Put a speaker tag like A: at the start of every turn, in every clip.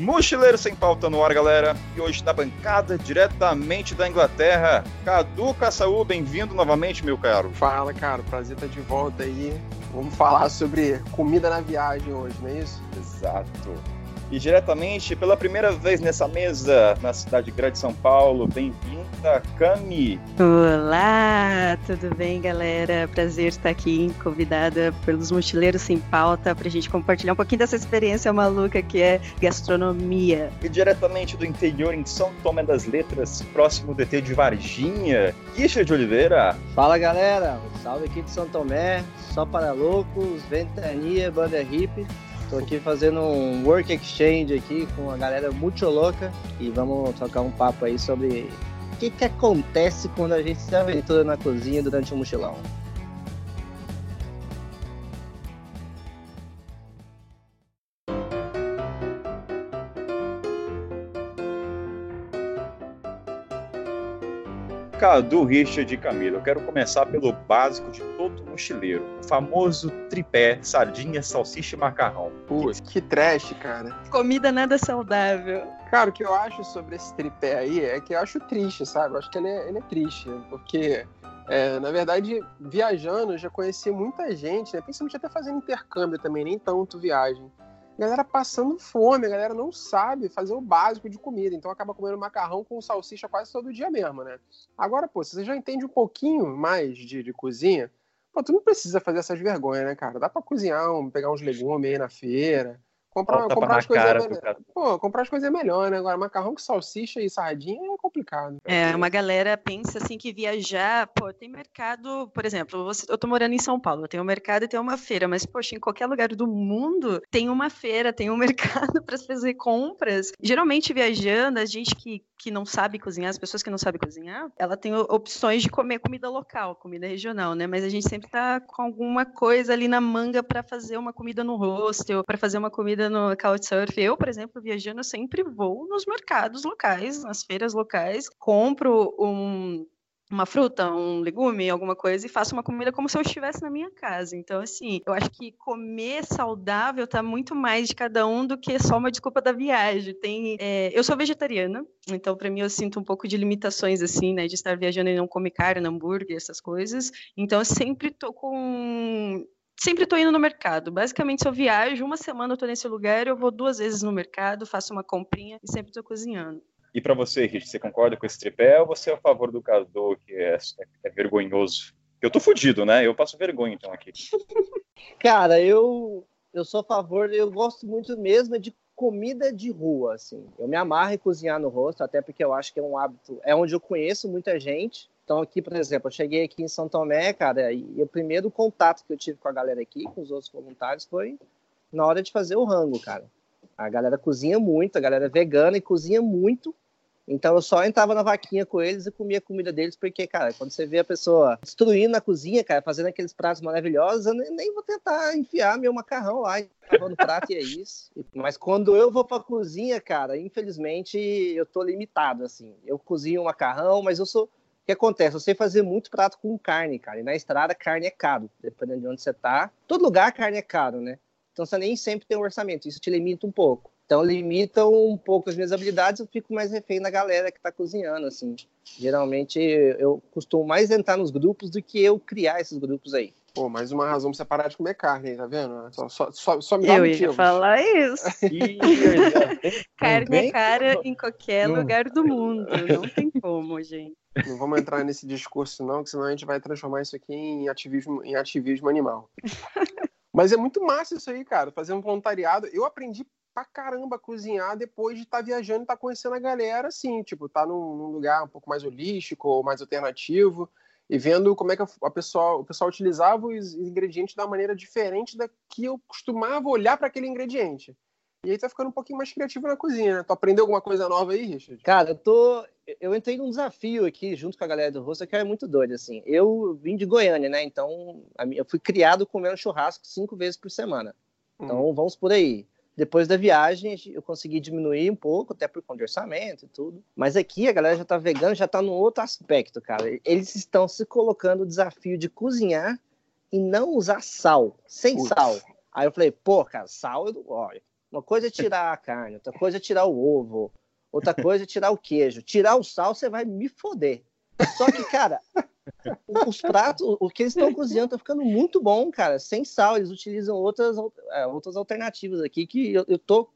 A: Mochileiro Sem Pauta no ar, galera. E hoje na bancada, diretamente da Inglaterra, Cadu Caçaú, bem-vindo novamente, meu caro.
B: Fala, cara. Prazer estar de volta aí. Vamos falar sobre comida na viagem hoje, não é isso?
A: Exato. E diretamente, pela primeira vez nessa mesa, na cidade grande de São Paulo, bem-vinda, Cami.
C: Olá, tudo bem, galera? Prazer estar aqui, convidada pelos Mochileiros Sem Pauta, para a gente compartilhar um pouquinho dessa experiência maluca que é gastronomia.
A: E diretamente do interior, em São Tomé das Letras, próximo do ET de Varginha, Kisha de Oliveira.
D: Fala, galera. Salve aqui de São Tomé, só para loucos, ventania, banda hip. Tô aqui fazendo um work exchange aqui com a galera muito louca e vamos trocar um papo aí sobre o que, que acontece quando a gente se aventura na cozinha durante um mochilão.
A: Cadu, Richard e Camila, eu quero começar pelo básico de todo mochileiro, o famoso tripé, sardinha, salsicha e macarrão.
B: Putz, que trash, cara.
C: Comida nada saudável.
B: Cara, o que eu acho sobre esse tripé aí é que eu acho triste, sabe? Eu acho que ele é, ele é triste, porque, é, na verdade, viajando, eu já conheci muita gente, né? Principalmente até fazendo intercâmbio também, nem tanto viagem galera passando fome, a galera não sabe fazer o básico de comida, então acaba comendo macarrão com salsicha quase todo dia mesmo, né? Agora, pô, se você já entende um pouquinho mais de, de cozinha, pô, tu não precisa fazer essas vergonhas, né, cara? Dá pra cozinhar, pegar uns legumes aí na feira, Comprar, comprar as coisas é Pô, comprar as coisas é melhor, né? Agora, macarrão com salsicha e sardinha é complicado.
C: É, uma galera pensa assim que viajar, pô, tem mercado, por exemplo, eu tô morando em São Paulo, tem um mercado e tem uma feira, mas, poxa, em qualquer lugar do mundo tem uma feira, tem um mercado para fazer compras. Geralmente, viajando, a gente que, que não sabe cozinhar, as pessoas que não sabem cozinhar, ela tem opções de comer comida local, comida regional, né? Mas a gente sempre tá com alguma coisa ali na manga para fazer uma comida no hostel, para fazer uma comida no Couchsurf. Eu, por exemplo, viajando, sempre vou nos mercados locais, nas feiras locais, compro um uma fruta, um legume, alguma coisa, e faço uma comida como se eu estivesse na minha casa. Então, assim, eu acho que comer saudável tá muito mais de cada um do que só uma desculpa da viagem. Tem, é, eu sou vegetariana, então para mim eu sinto um pouco de limitações, assim, né, de estar viajando e não comer carne, hambúrguer, essas coisas. Então, eu sempre tô com sempre estou indo no mercado. Basicamente, se eu viajo, uma semana eu estou nesse lugar, eu vou duas vezes no mercado, faço uma comprinha e sempre estou cozinhando.
A: E para você, Rich, você concorda com esse tripé ou você é a favor do Casdor, que é, é, é, vergonhoso? Eu tô fudido, né? Eu passo vergonha, então, aqui.
D: Cara, eu, eu sou a favor, eu gosto muito mesmo de comida de rua, assim. Eu me amarro em cozinhar no rosto, até porque eu acho que é um hábito, é onde eu conheço muita gente, então, aqui, por exemplo, eu cheguei aqui em São Tomé, cara, e o primeiro contato que eu tive com a galera aqui, com os outros voluntários, foi na hora de fazer o rango, cara. A galera cozinha muito, a galera é vegana e cozinha muito. Então eu só entrava na vaquinha com eles e comia a comida deles, porque, cara, quando você vê a pessoa destruindo na cozinha, cara, fazendo aqueles pratos maravilhosos, eu nem, nem vou tentar enfiar meu macarrão lá no prato e é isso. Mas quando eu vou pra cozinha, cara, infelizmente eu tô limitado, assim. Eu cozinho o macarrão, mas eu sou que acontece? Eu sei fazer muito prato com carne, cara. E na estrada, carne é caro, dependendo de onde você tá. Todo lugar, carne é caro, né? Então você nem sempre tem um orçamento. Isso te limita um pouco. Então limita um pouco as minhas habilidades, eu fico mais refém da galera que tá cozinhando, assim. Geralmente eu costumo mais entrar nos grupos do que eu criar esses grupos aí.
B: Pô, mais uma razão pra você parar de comer carne, tá vendo? Só, só, só, só me dá
C: Eu
B: motivos.
C: ia falar isso. carne é cara em qualquer não. lugar do mundo. Não tem como, gente.
B: Não vamos entrar nesse discurso, não, que senão a gente vai transformar isso aqui em ativismo, em ativismo animal. Mas é muito massa isso aí, cara. Fazer um voluntariado. Eu aprendi pra caramba a cozinhar depois de estar tá viajando e estar tá conhecendo a galera, assim, tipo, tá num, num, lugar um pouco mais holístico ou mais alternativo e vendo como é que a pessoa, o pessoal utilizava os ingredientes da maneira diferente da que eu costumava olhar para aquele ingrediente. E aí tá ficando um pouquinho mais criativo na cozinha, né? Tu aprendeu alguma coisa nova aí, Richard?
D: Cara, eu tô. Eu entrei num desafio aqui junto com a galera do rosto que é muito doido, assim. Eu vim de Goiânia, né? Então, eu fui criado comendo churrasco cinco vezes por semana. Então, hum. vamos por aí. Depois da viagem, eu consegui diminuir um pouco, até por conversamento e tudo. Mas aqui a galera já tá vegana, já tá num outro aspecto, cara. Eles estão se colocando o desafio de cozinhar e não usar sal, sem sal. Aí eu falei, pô, cara, sal, eu, olha, Uma coisa é tirar a carne, outra coisa é tirar o ovo, outra coisa é tirar o queijo. Tirar o sal, você vai me foder. Só que, cara, os pratos, o que eles estão cozinhando tá ficando muito bom, cara. Sem sal, eles utilizam outras, é, outras alternativas aqui que eu, eu tô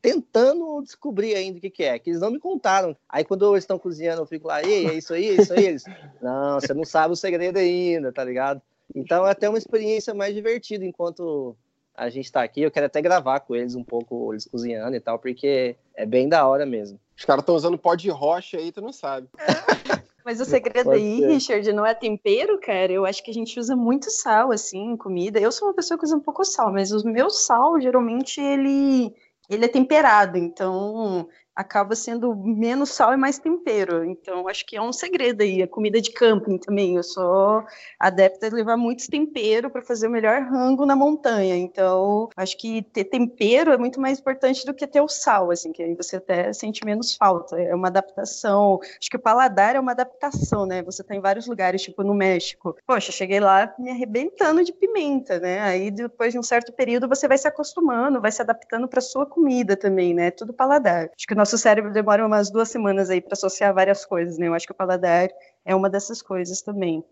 D: tentando descobrir ainda o que, que, é, que eles não me contaram. Aí quando eles estão cozinhando, eu fico lá, ei, é isso aí, é isso aí. Eles, não, você não sabe o segredo ainda, tá ligado? Então é até uma experiência mais divertida enquanto a gente está aqui. Eu quero até gravar com eles um pouco, eles cozinhando e tal, porque é bem da hora mesmo.
B: Os caras estão usando pó de rocha aí, tu não sabe.
C: Mas o segredo Pode aí, ser. Richard, não é tempero, cara. Eu acho que a gente usa muito sal, assim, em comida. Eu sou uma pessoa que usa um pouco sal, mas o meu sal, geralmente, ele, ele é temperado. Então, acaba sendo menos sal e mais tempero. Então, acho que é um segredo aí. A comida de camping também. Eu sou adepta de levar muitos temperos para fazer o melhor rango na montanha. Então, acho que ter tempero é muito mais importante do que ter o sal, assim, que aí você até sente menos falta. É uma adaptação. Acho que o paladar é uma adaptação, né? Você tá em vários lugares, tipo no México. Poxa, cheguei lá me arrebentando de pimenta, né? Aí depois de um certo período você vai se acostumando, vai se adaptando para sua comida também, né? Tudo paladar. Acho que nosso cérebro demora umas duas semanas aí para associar várias coisas, né? Eu acho que o paladar é uma dessas coisas também.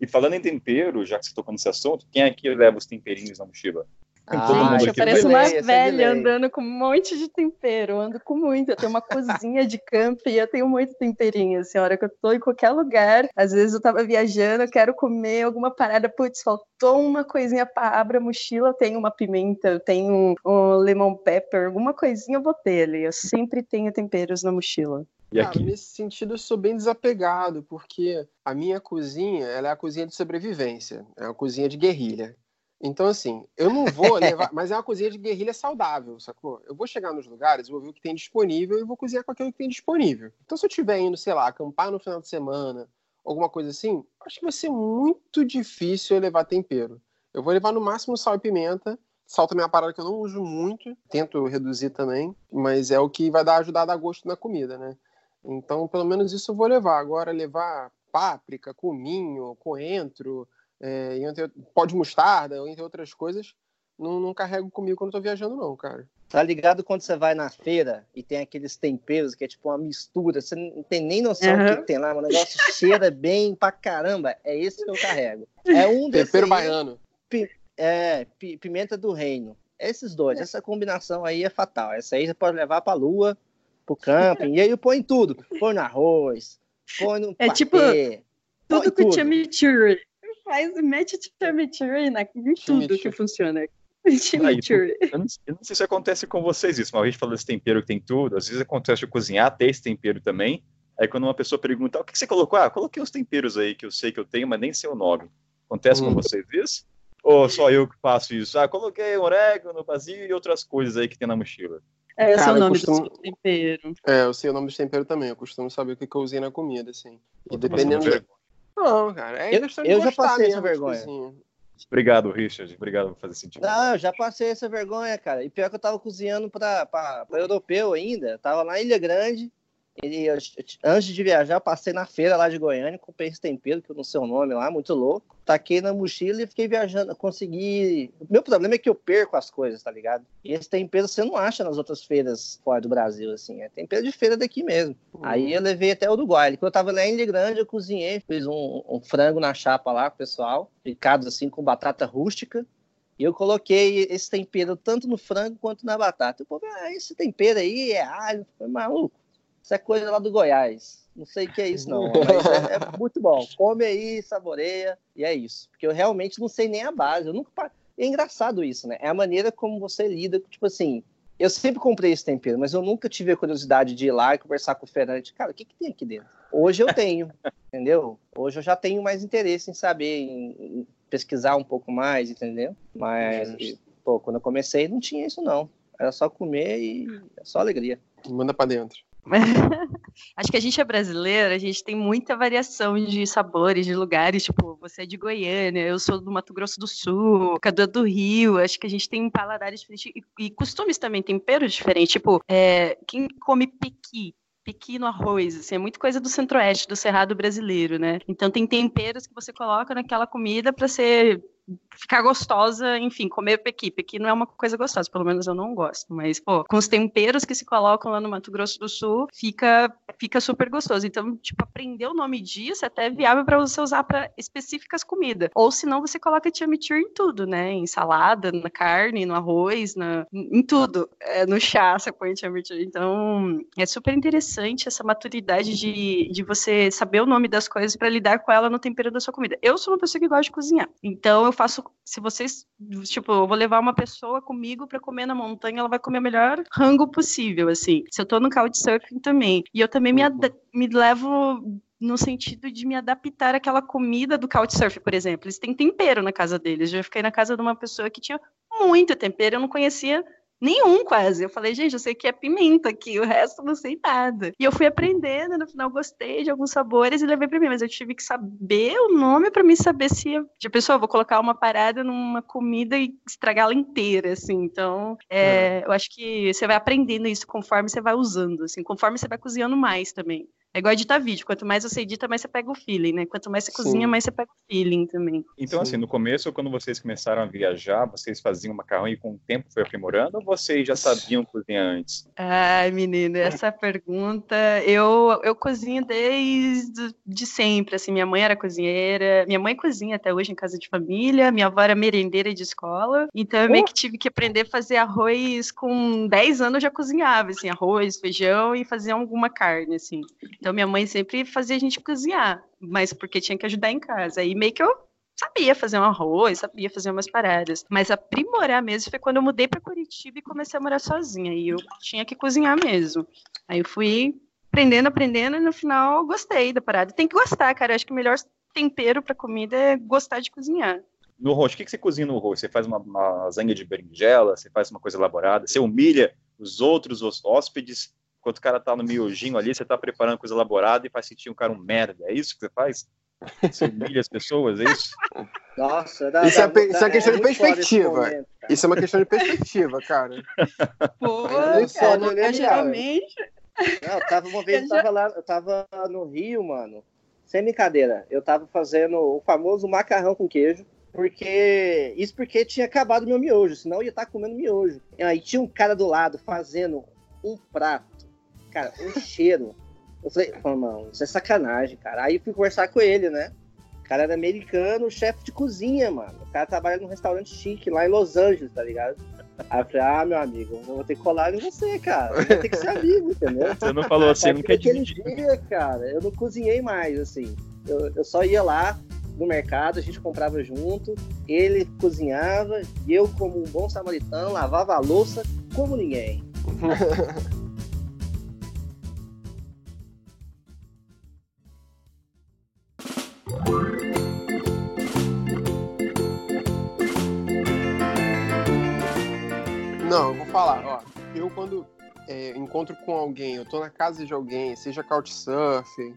A: E falando em tempero, já que você tocou nesse assunto, quem aqui leva os temperinhos na mochila?
C: Ah, mundo aqui parece uma velha andando com um monte de tempero. Eu ando com muito. Eu tenho uma cozinha de campo e eu tenho muito temperinho. Assim, a hora que eu tô em qualquer lugar, às vezes eu tava viajando, eu quero comer alguma parada, putz, faltou uma coisinha para abrir a mochila, eu tenho uma pimenta, eu tenho um lemon pepper, alguma coisinha eu vou ter ali. Eu sempre tenho temperos na mochila.
B: E aqui? Cara, nesse sentido eu sou bem desapegado, porque a minha cozinha ela é a cozinha de sobrevivência, é uma cozinha de guerrilha. Então, assim, eu não vou levar. mas é uma cozinha de guerrilha saudável, sacou? Eu vou chegar nos lugares, vou ver o que tem disponível e vou cozinhar com aquilo que tem disponível. Então, se eu estiver indo, sei lá, acampar no final de semana, alguma coisa assim, acho que vai ser muito difícil eu levar tempero. Eu vou levar no máximo sal e pimenta. Sal também é uma parada que eu não uso muito, tento reduzir também, mas é o que vai dar ajudar a dar gosto na comida, né? Então, pelo menos isso eu vou levar. Agora, levar páprica, cominho, coentro, é, entre, pó de mostarda, entre outras coisas, não, não carrego comigo quando estou viajando, não, cara.
D: Tá ligado quando você vai na feira e tem aqueles temperos que é tipo uma mistura, você não tem nem noção uhum. do que, tem lá, o negócio cheira bem pra caramba. É esse que eu carrego. É um
B: Tempero baiano.
D: Pi, é, pi, pimenta do reino. Esses dois, é. essa combinação aí é fatal. Essa aí você pode levar pra lua, pro camping, e aí põe tudo. Põe no arroz, põe no
C: É patê, tipo tudo com chimichurri faz, mete chimichurri na, em tudo que funciona.
A: Chimichurri. Eu, não, eu não sei se acontece com vocês isso, mas a gente falou desse tempero que tem tudo, às vezes acontece de cozinhar, ter esse tempero também, aí quando uma pessoa pergunta, o que você colocou? Ah, coloquei os temperos aí que eu sei que eu tenho, mas nem sei o nome. Acontece hum. com vocês isso? Ou só eu que faço isso? Ah, coloquei orégano, basil e outras coisas aí que tem na mochila.
C: É, eu sei o nome costumo... do tempero.
B: É, eu sei o nome do tempero também. Eu costumo saber o que, que eu usei na comida, assim. E dependendo. Não, cara. É
D: eu, eu já passei essa vergonha. Assim.
A: Obrigado, Richard. Obrigado por fazer sentido.
D: Não, eu já passei essa vergonha, cara. E pior que eu tava cozinhando para europeu ainda. Eu tava lá em Ilha Grande. E eu, antes de viajar, passei na feira lá de Goiânia, comprei esse tempero, que eu não sei o nome lá, muito louco. Taquei na mochila e fiquei viajando. Consegui. O meu problema é que eu perco as coisas, tá ligado? E esse tempero você não acha nas outras feiras fora do Brasil, assim. É tempero de feira daqui mesmo. Uhum. Aí eu levei até o Uruguai. Quando eu tava lá em Ilha Grande, eu cozinhei, fiz um, um frango na chapa lá com o pessoal, picado assim com batata rústica. E eu coloquei esse tempero tanto no frango quanto na batata. O povo, ah, esse tempero aí é alho. Foi maluco. Isso é coisa lá do Goiás. Não sei o que é isso, não. Mas é, é, muito bom. Come aí, saboreia, e é isso. Porque eu realmente não sei nem a base. Eu nunca. É engraçado isso, né? É a maneira como você lida, tipo assim. Eu sempre comprei esse tempero, mas eu nunca tive a curiosidade de ir lá e conversar com o Fernando. Cara, o que, que tem aqui dentro? Hoje eu tenho, entendeu? Hoje eu já tenho mais interesse em saber, em, em pesquisar um pouco mais, entendeu? Mas, pô, quando eu comecei não tinha isso, não. Era só comer e é só alegria.
B: Manda para dentro.
C: Acho que a gente é brasileiro, a gente tem muita variação de sabores, de lugares. Tipo, você é de Goiânia, eu sou do Mato Grosso do Sul, Cadu é do Rio. Acho que a gente tem paladares diferentes e, e costumes também, temperos diferentes. Tipo, é, quem come pequi, pequi no arroz, assim, é muito coisa do centro-oeste, do cerrado brasileiro, né? Então tem temperos que você coloca naquela comida para ser ficar gostosa, enfim, comer pequipe, que não é uma coisa gostosa, pelo menos eu não gosto, mas, pô, com os temperos que se colocam lá no Mato Grosso do Sul, fica, fica super gostoso. Então, tipo, aprender o nome disso é até viável para você usar para específicas comidas. Ou senão você coloca chimichurri em tudo, né? Em salada, na carne, no arroz, na, em tudo. É, no chá, você põe chimichurri. Então, é super interessante essa maturidade de, de você saber o nome das coisas para lidar com ela no tempero da sua comida. Eu sou uma pessoa que gosta de cozinhar. Então, eu faço se vocês, tipo, eu vou levar uma pessoa comigo para comer na montanha, ela vai comer o melhor rango possível, assim. Se eu tô no couchsurfing também. E eu também me, uhum. me levo no sentido de me adaptar àquela comida do couchsurfing, por exemplo. Eles têm tempero na casa deles. Eu já fiquei na casa de uma pessoa que tinha muito tempero, eu não conhecia Nenhum, quase. Eu falei, gente, eu sei que é pimenta aqui, o resto não sei nada. E eu fui aprendendo, no final gostei de alguns sabores e levei para mim, mas eu tive que saber o nome para mim saber se, de tipo, pessoa, vou colocar uma parada numa comida e estragá-la inteira, assim. Então, é, é. eu acho que você vai aprendendo isso conforme você vai usando, assim, conforme você vai cozinhando mais também. É igual editar vídeo. Quanto mais você edita, mais você pega o feeling, né? Quanto mais você Sim. cozinha, mais você pega o feeling também.
A: Então, assim, Sim. assim, no começo, quando vocês começaram a viajar, vocês faziam macarrão e com o tempo foi aprimorando ou vocês já sabiam cozinhar antes?
C: Ai, menino, essa pergunta, eu, eu cozinho desde de sempre, assim, minha mãe era cozinheira, minha mãe cozinha até hoje em casa de família, minha avó era merendeira de escola, então eu meio que tive que aprender a fazer arroz com 10 anos eu já cozinhava, assim, arroz, feijão e fazia alguma carne, assim. Então minha mãe sempre fazia a gente cozinhar, mas porque tinha que ajudar em casa. Aí meio que eu sabia fazer um arroz, sabia fazer umas paradas. Mas aprimorar mesmo foi quando eu mudei para Curitiba e comecei a morar sozinha. E eu tinha que cozinhar mesmo. Aí eu fui aprendendo, aprendendo, e no final gostei da parada. Tem que gostar, cara. Eu acho que o melhor tempero para comida é gostar de cozinhar.
A: No rosto, o que, você cozinha no rosto? Você faz uma, uma lasanha de berinjela? Você faz uma coisa elaborada? Você humilha os outros os hóspedes Enquanto o cara tá no miojinho ali, você tá preparando coisa elaborada e faz sentir um cara um merda. É isso que você faz? Você humilha as pessoas, é isso?
B: Nossa, dá, isso, é, dá, isso é, é questão é de perspectiva. Momento, isso é uma questão de perspectiva, cara.
C: Pô, é cara, cara, geralmente.
D: Não, eu tava uma vez, eu tava lá, eu tava no Rio, mano. Sem brincadeira. Eu tava fazendo o famoso macarrão com queijo. Porque. Isso porque tinha acabado meu miojo, senão eu ia estar tá comendo miojo. E aí tinha um cara do lado fazendo um prato cara, o cheiro. Eu falei, mano, isso é sacanagem, cara. Aí fui conversar com ele, né? O cara era americano, chefe de cozinha, mano. O cara trabalha num restaurante chique lá em Los Angeles, tá ligado? Aí eu falei, ah, meu amigo, eu vou ter que colar em você, cara. Eu vou ter que ser amigo, entendeu?
A: Você não falou assim, não quer dividir.
D: dia, cara, eu não cozinhei mais, assim. Eu, eu só ia lá no mercado, a gente comprava junto, ele cozinhava, e eu, como um bom samaritano, lavava a louça como ninguém.
B: Não, eu vou falar, ó. Eu quando é, encontro com alguém, eu tô na casa de alguém, seja couchsurfing,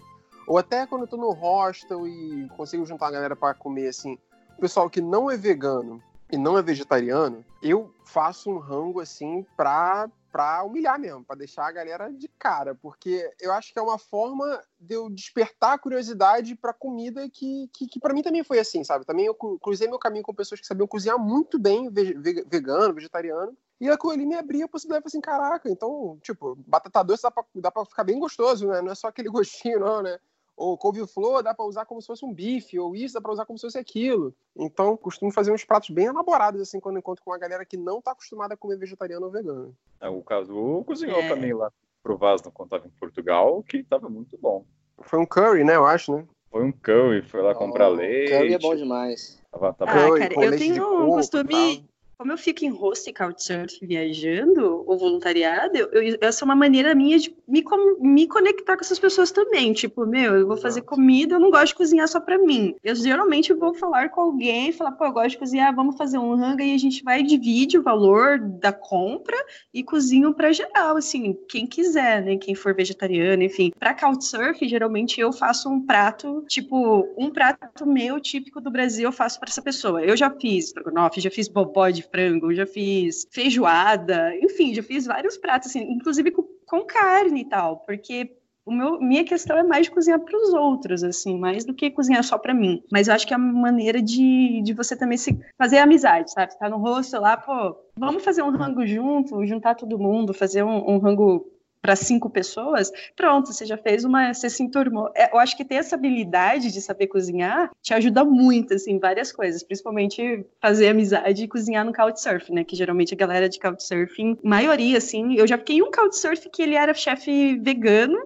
B: ou até quando eu tô no hostel e consigo juntar a galera para comer, assim, o pessoal que não é vegano e não é vegetariano, eu faço um rango, assim, pra pra humilhar mesmo, para deixar a galera de cara, porque eu acho que é uma forma de eu despertar a curiosidade para comida que, que, que para mim também foi assim, sabe? Também eu cruzei meu caminho com pessoas que sabiam cozinhar muito bem, vegano, vegetariano, e aquilo ali me abria a possibilidade, assim, caraca, então, tipo, batata doce dá pra, dá pra ficar bem gostoso, né? Não é só aquele gostinho, não, né? Ou couve-flor dá para usar como se fosse um bife, ou isso dá para usar como se fosse aquilo. Então, costumo fazer uns pratos bem elaborados, assim, quando encontro com uma galera que não tá acostumada a comer vegetariano ou vegano.
A: É, o Caso cozinhou é. também lá pro Vasno quando tava em Portugal, que tava muito bom.
B: Foi um curry, né, eu acho, né?
A: Foi um curry, foi lá oh, comprar leite.
D: Curry é bom demais.
C: Tava, tava... Ah, cara, eu tenho um costume como eu fico em host e couchsurf viajando, ou voluntariado, eu, eu, essa é uma maneira minha de me, me conectar com essas pessoas também. Tipo, meu, eu vou fazer comida, eu não gosto de cozinhar só pra mim. Eu geralmente vou falar com alguém, falar, pô, eu gosto de cozinhar, vamos fazer um hanga e a gente vai divide o valor da compra e cozinho pra geral, assim, quem quiser, né? Quem for vegetariano, enfim. Pra couchsurf, geralmente eu faço um prato, tipo, um prato meu típico do Brasil eu faço para essa pessoa. Eu já fiz estrogonofe, já fiz bobó de frango, já fiz feijoada, enfim, já fiz vários pratos, assim, inclusive com, com carne e tal, porque o meu, minha questão é mais de cozinhar para os outros, assim, mais do que cozinhar só para mim. Mas eu acho que é uma maneira de, de você também se fazer amizade, sabe? Tá no rosto lá, pô, vamos fazer um rango junto, juntar todo mundo, fazer um, um rango para cinco pessoas, pronto, você já fez uma, você se enturmou. É, eu acho que ter essa habilidade de saber cozinhar te ajuda muito, assim, várias coisas, principalmente fazer amizade e cozinhar no Couchsurfing, né, que geralmente a galera de Couchsurfing, maioria, assim, eu já fiquei em um Couchsurfing que ele era chefe vegano,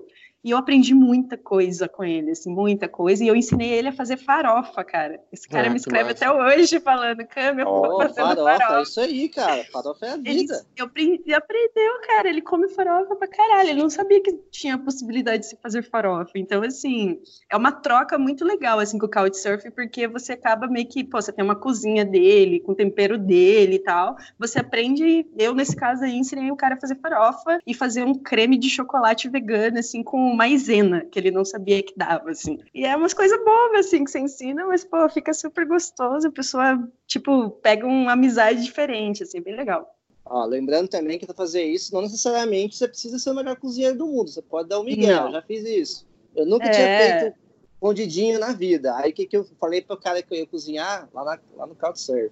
C: e eu aprendi muita coisa com ele, assim, muita coisa. E eu ensinei ele a fazer farofa, cara. Esse cara ah, me escreve até hoje falando, eu
D: oh, fazendo farofa. farofa. É isso aí, cara. Farofa é a vida.
C: Ele, eu aprendi, aprendeu, cara. Ele come farofa pra caralho. Ele não sabia que tinha a possibilidade de se fazer farofa. Então, assim, é uma troca muito legal, assim, com o Couchsurf, porque você acaba meio que, pô, você tem uma cozinha dele, com tempero dele e tal. Você aprende, eu, nesse caso aí, ensinei o cara a fazer farofa e fazer um creme de chocolate vegano, assim, com maisena, que ele não sabia que dava, assim. E é umas coisas boas, assim, que você ensina, mas, pô, fica super gostoso, a pessoa, tipo, pega uma amizade diferente, assim, bem legal.
D: Ó, lembrando também que para fazer isso, não necessariamente você precisa ser o melhor cozinheiro do mundo, você pode dar o Miguel, eu já fiz isso. Eu nunca é... tinha feito escondidinho na vida. Aí o que, que eu falei para o cara que eu ia cozinhar lá, na, lá no Couchsurf?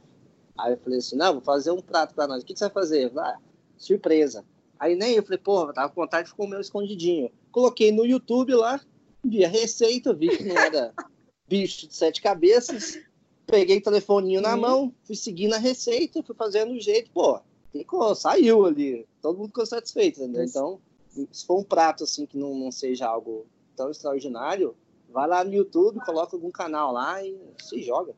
D: Aí eu falei assim, não, vou fazer um prato para nós. O que, que você vai fazer? Falei, ah, surpresa. Aí nem eu falei, porra, tava com vontade de comer um escondidinho. Coloquei no YouTube lá, vi a receita, vi que não era bicho de sete cabeças. Peguei o telefoninho na uhum. mão, fui seguindo a receita, fui fazendo o jeito, pô, ficou, saiu ali. Todo mundo ficou satisfeito, entendeu? Então, se for um prato assim que não, não seja algo tão extraordinário, vai lá no YouTube, coloca algum canal lá e se joga.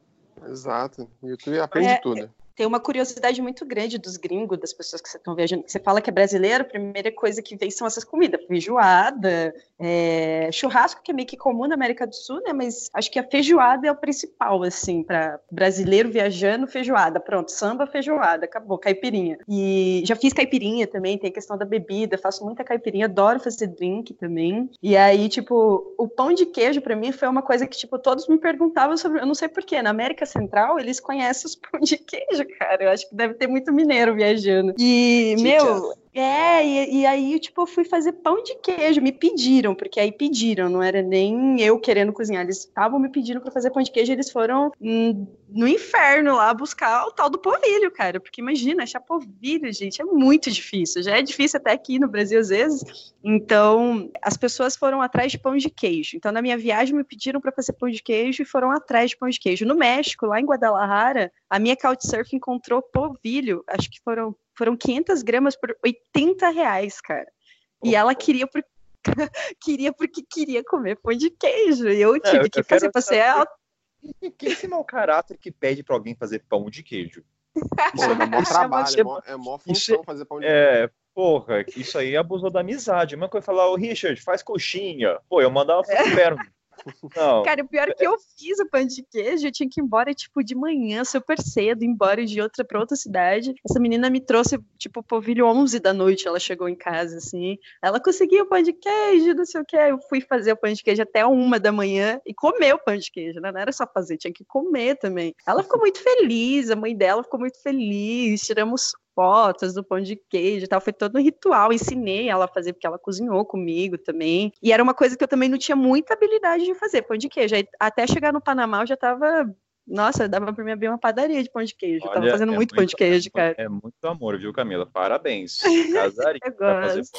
B: Exato. O YouTube aprende é, tudo
C: tem uma curiosidade muito grande dos gringos, das pessoas que você estão viajando. Você fala que é brasileiro, a primeira coisa que vem são essas comidas, feijoada, é, churrasco, que é meio que comum na América do Sul, né? Mas acho que a feijoada é o principal, assim, para brasileiro viajando, feijoada. Pronto, samba, feijoada, acabou, caipirinha. E já fiz caipirinha também, tem a questão da bebida, faço muita caipirinha, adoro fazer drink também. E aí, tipo, o pão de queijo para mim foi uma coisa que, tipo, todos me perguntavam sobre, eu não sei porquê, na América Central eles conhecem os pão de queijo, cara. Eu acho que deve ter muito mineiro viajando. E, meu, é, e, e, aí, tipo, eu fui fazer pão de queijo. Me pediram, porque aí pediram, não era nem eu querendo cozinhar. Eles estavam me pedindo para fazer pão de queijo. Eles foram hum, no inferno lá buscar o tal do polvilho, cara. Porque imagina, achar polvilho, gente, é muito difícil. Já é difícil até aqui no Brasil às vezes. Então, as pessoas foram atrás de pão de queijo. Então, na minha viagem, me pediram para fazer pão de queijo e foram atrás de pão de queijo. No México, lá em Guadalajara, a minha Couchsurf encontrou polvilho. Acho que foram foram 500 gramas por 80 reais, cara. E ela queria por... queria porque queria comer pão de queijo. E eu tive é, eu, que fazer pra ser
A: Quem é esse mau caráter que pede pra alguém fazer pão de queijo?
B: Isso é mó trabalho, é mó, é mó função isso, fazer pão de é,
A: queijo. Porra, isso aí abusou da amizade. Uma coisa falar, ô Richard, faz coxinha. Pô, eu mandava pro inferno.
C: Não. Cara, o pior é que eu fiz o pão de queijo, eu tinha que ir embora, tipo, de manhã, super cedo, embora de outra para outra cidade. Essa menina me trouxe, tipo, povilho 11 da noite, ela chegou em casa, assim. Ela conseguiu o pão de queijo, não sei o que. Eu fui fazer o pão de queijo até uma da manhã e comer o pão de queijo, né? Não era só fazer, tinha que comer também. Ela ficou muito feliz, a mãe dela ficou muito feliz, tiramos fotos do pão de queijo e tal. Foi todo um ritual. Ensinei ela a fazer, porque ela cozinhou comigo também. E era uma coisa que eu também não tinha muita habilidade de fazer, pão de queijo. Aí, até chegar no Panamá, eu já tava. Nossa, dava pra mim abrir uma padaria de pão de queijo. Olha, eu tava fazendo é muito, muito, pão de queijo,
A: é,
C: cara.
A: É muito amor, viu, Camila? Parabéns. Casaria.
C: eu gosto.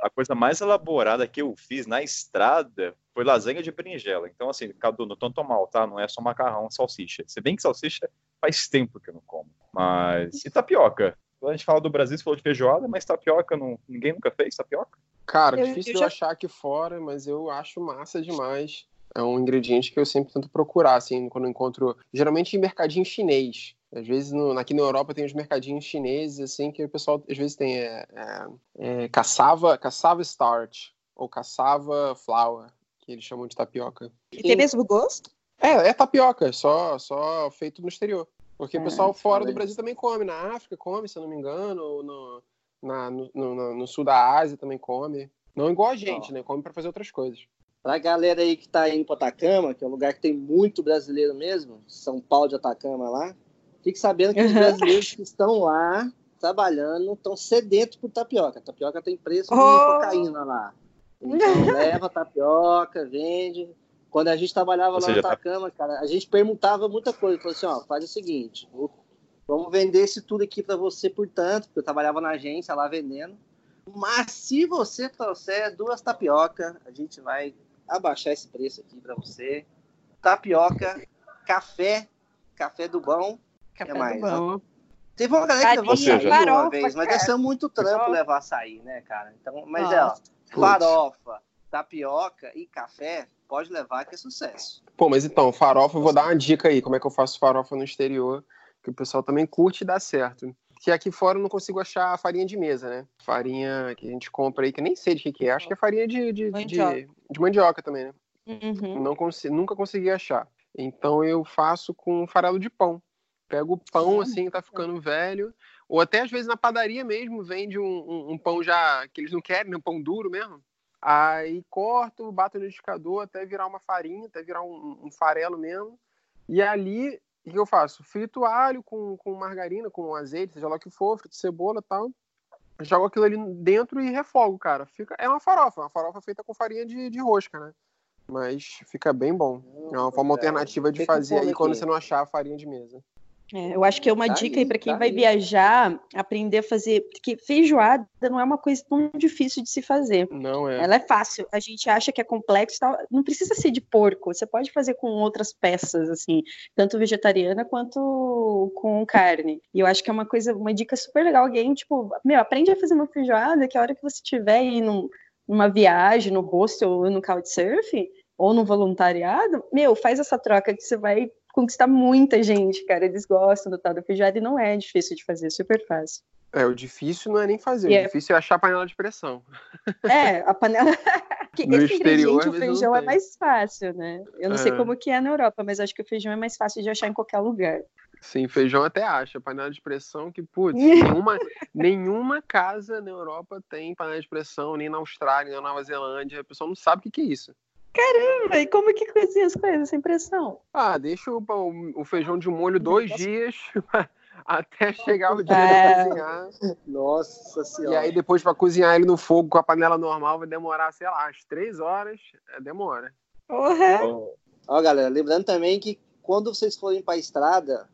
A: A coisa mais elaborada que eu fiz na estrada foi lasanha de berinjela. Então, assim, Cadu, não tanto mal, tá? Não é só macarrão, salsicha. Se bem que salsicha faz tempo que eu não como. Mas. E tapioca? Quando a gente fala do Brasil, você falou de feijoada, mas tapioca, não... ninguém nunca fez tapioca?
B: Cara, eu, difícil eu já... achar aqui fora, mas eu acho massa demais. É um ingrediente que eu sempre tento procurar, assim, quando eu encontro. Geralmente em mercadinho chinês. Às vezes no, aqui na Europa tem uns mercadinhos chineses, assim, que o pessoal às vezes tem é, é, é, caçava, caçava starch ou caçava flour, que eles chamam de tapioca.
C: E tem mesmo gosto?
B: É, é tapioca, só, só feito no exterior. Porque o pessoal fora do Brasil também come, na África come, se eu não me engano, no, na, no, no, no, sul da Ásia também come. Não igual a gente, né? Come para fazer outras coisas.
D: Pra galera aí que tá indo para Atacama, que é um lugar que tem muito brasileiro mesmo, São Paulo de Atacama lá, fique sabendo que os brasileiros que estão lá trabalhando estão sedentos por tapioca. A tapioca tem preço de oh. cocaína lá. Então leva tapioca, vende. Quando a gente trabalhava Ou lá seja, no Atacama, tá... cara, a gente perguntava muita coisa. Falou assim, ó, faz o seguinte, vamos vender esse tudo aqui para você por tanto, porque eu trabalhava na agência lá vendendo. Mas se você trouxer duas tapioca, a gente vai abaixar esse preço aqui para você. Tapioca, café, café do bom.
C: Café é mais, do bom.
D: Teve uma galera que levou açaí uma vez, mas deve ser muito trampo levar açaí, né, cara? Então, mas Nossa. é, ó, farofa, tapioca e café, pode levar que é sucesso.
B: Pô, mas então, farofa, eu vou dar uma dica aí, como é que eu faço farofa no exterior, que o pessoal também curte e dá certo. Que aqui fora eu não consigo achar farinha de mesa, né? Farinha que a gente compra aí, que eu nem sei de que, que é, acho que é farinha de, de, mandioca. de, de mandioca também, né? Uhum. Não consigo, nunca consegui achar. Então eu faço com farelo de pão. Pego o pão assim, tá ficando velho. Ou até às vezes na padaria mesmo vende um, um, um pão já que eles não querem, né? um pão duro mesmo. Aí corto, bato no liquidificador até virar uma farinha, até virar um, um farelo mesmo. E ali, o que eu faço? Frito alho com, com margarina, com azeite, seja lá o que for, frito cebola e tal. Jogo aquilo ali dentro e refogo, cara. Fica, é uma farofa, uma farofa feita com farinha de, de rosca, né? Mas fica bem bom. É uma forma alternativa de fazer aí quando você não achar a farinha de mesa.
C: É, eu acho que é uma tá dica aí para quem tá vai aí. viajar, aprender a fazer, porque feijoada não é uma coisa tão difícil de se fazer.
B: Não é.
C: Ela é fácil. A gente acha que é complexo, tal. não precisa ser de porco. Você pode fazer com outras peças, assim, tanto vegetariana quanto com carne. E eu acho que é uma coisa, uma dica super legal. Alguém tipo, meu, aprende a fazer uma feijoada, que a hora que você tiver aí num, numa viagem, no hostel ou no couchsurfing ou no voluntariado, meu, faz essa troca que você vai conquistar muita gente, cara. Eles gostam do tal da feijoada e não é difícil de fazer, é super fácil.
B: É, o difícil não é nem fazer, e o é... difícil é achar a panela de pressão.
C: É, a panela. Porque no esse exterior, o feijão é mais fácil, né? Eu não é. sei como que é na Europa, mas acho que o feijão é mais fácil de achar em qualquer lugar.
B: Sim, feijão até acha. Panela de pressão que, putz, nenhuma, nenhuma casa na Europa tem panela de pressão, nem na Austrália, nem na Nova Zelândia. A pessoa não sabe o que, que é isso.
C: Caramba, e como que cozinha as coisas sem pressão?
B: Ah, deixa o, o, feijão de molho dois dias até chegar o dia é... de cozinhar.
D: Nossa senhora.
B: E aí depois para cozinhar ele no fogo com a panela normal vai demorar, sei lá, as três horas. É, demora.
C: Uhum.
D: Ó, galera, lembrando também que quando vocês forem para a estrada,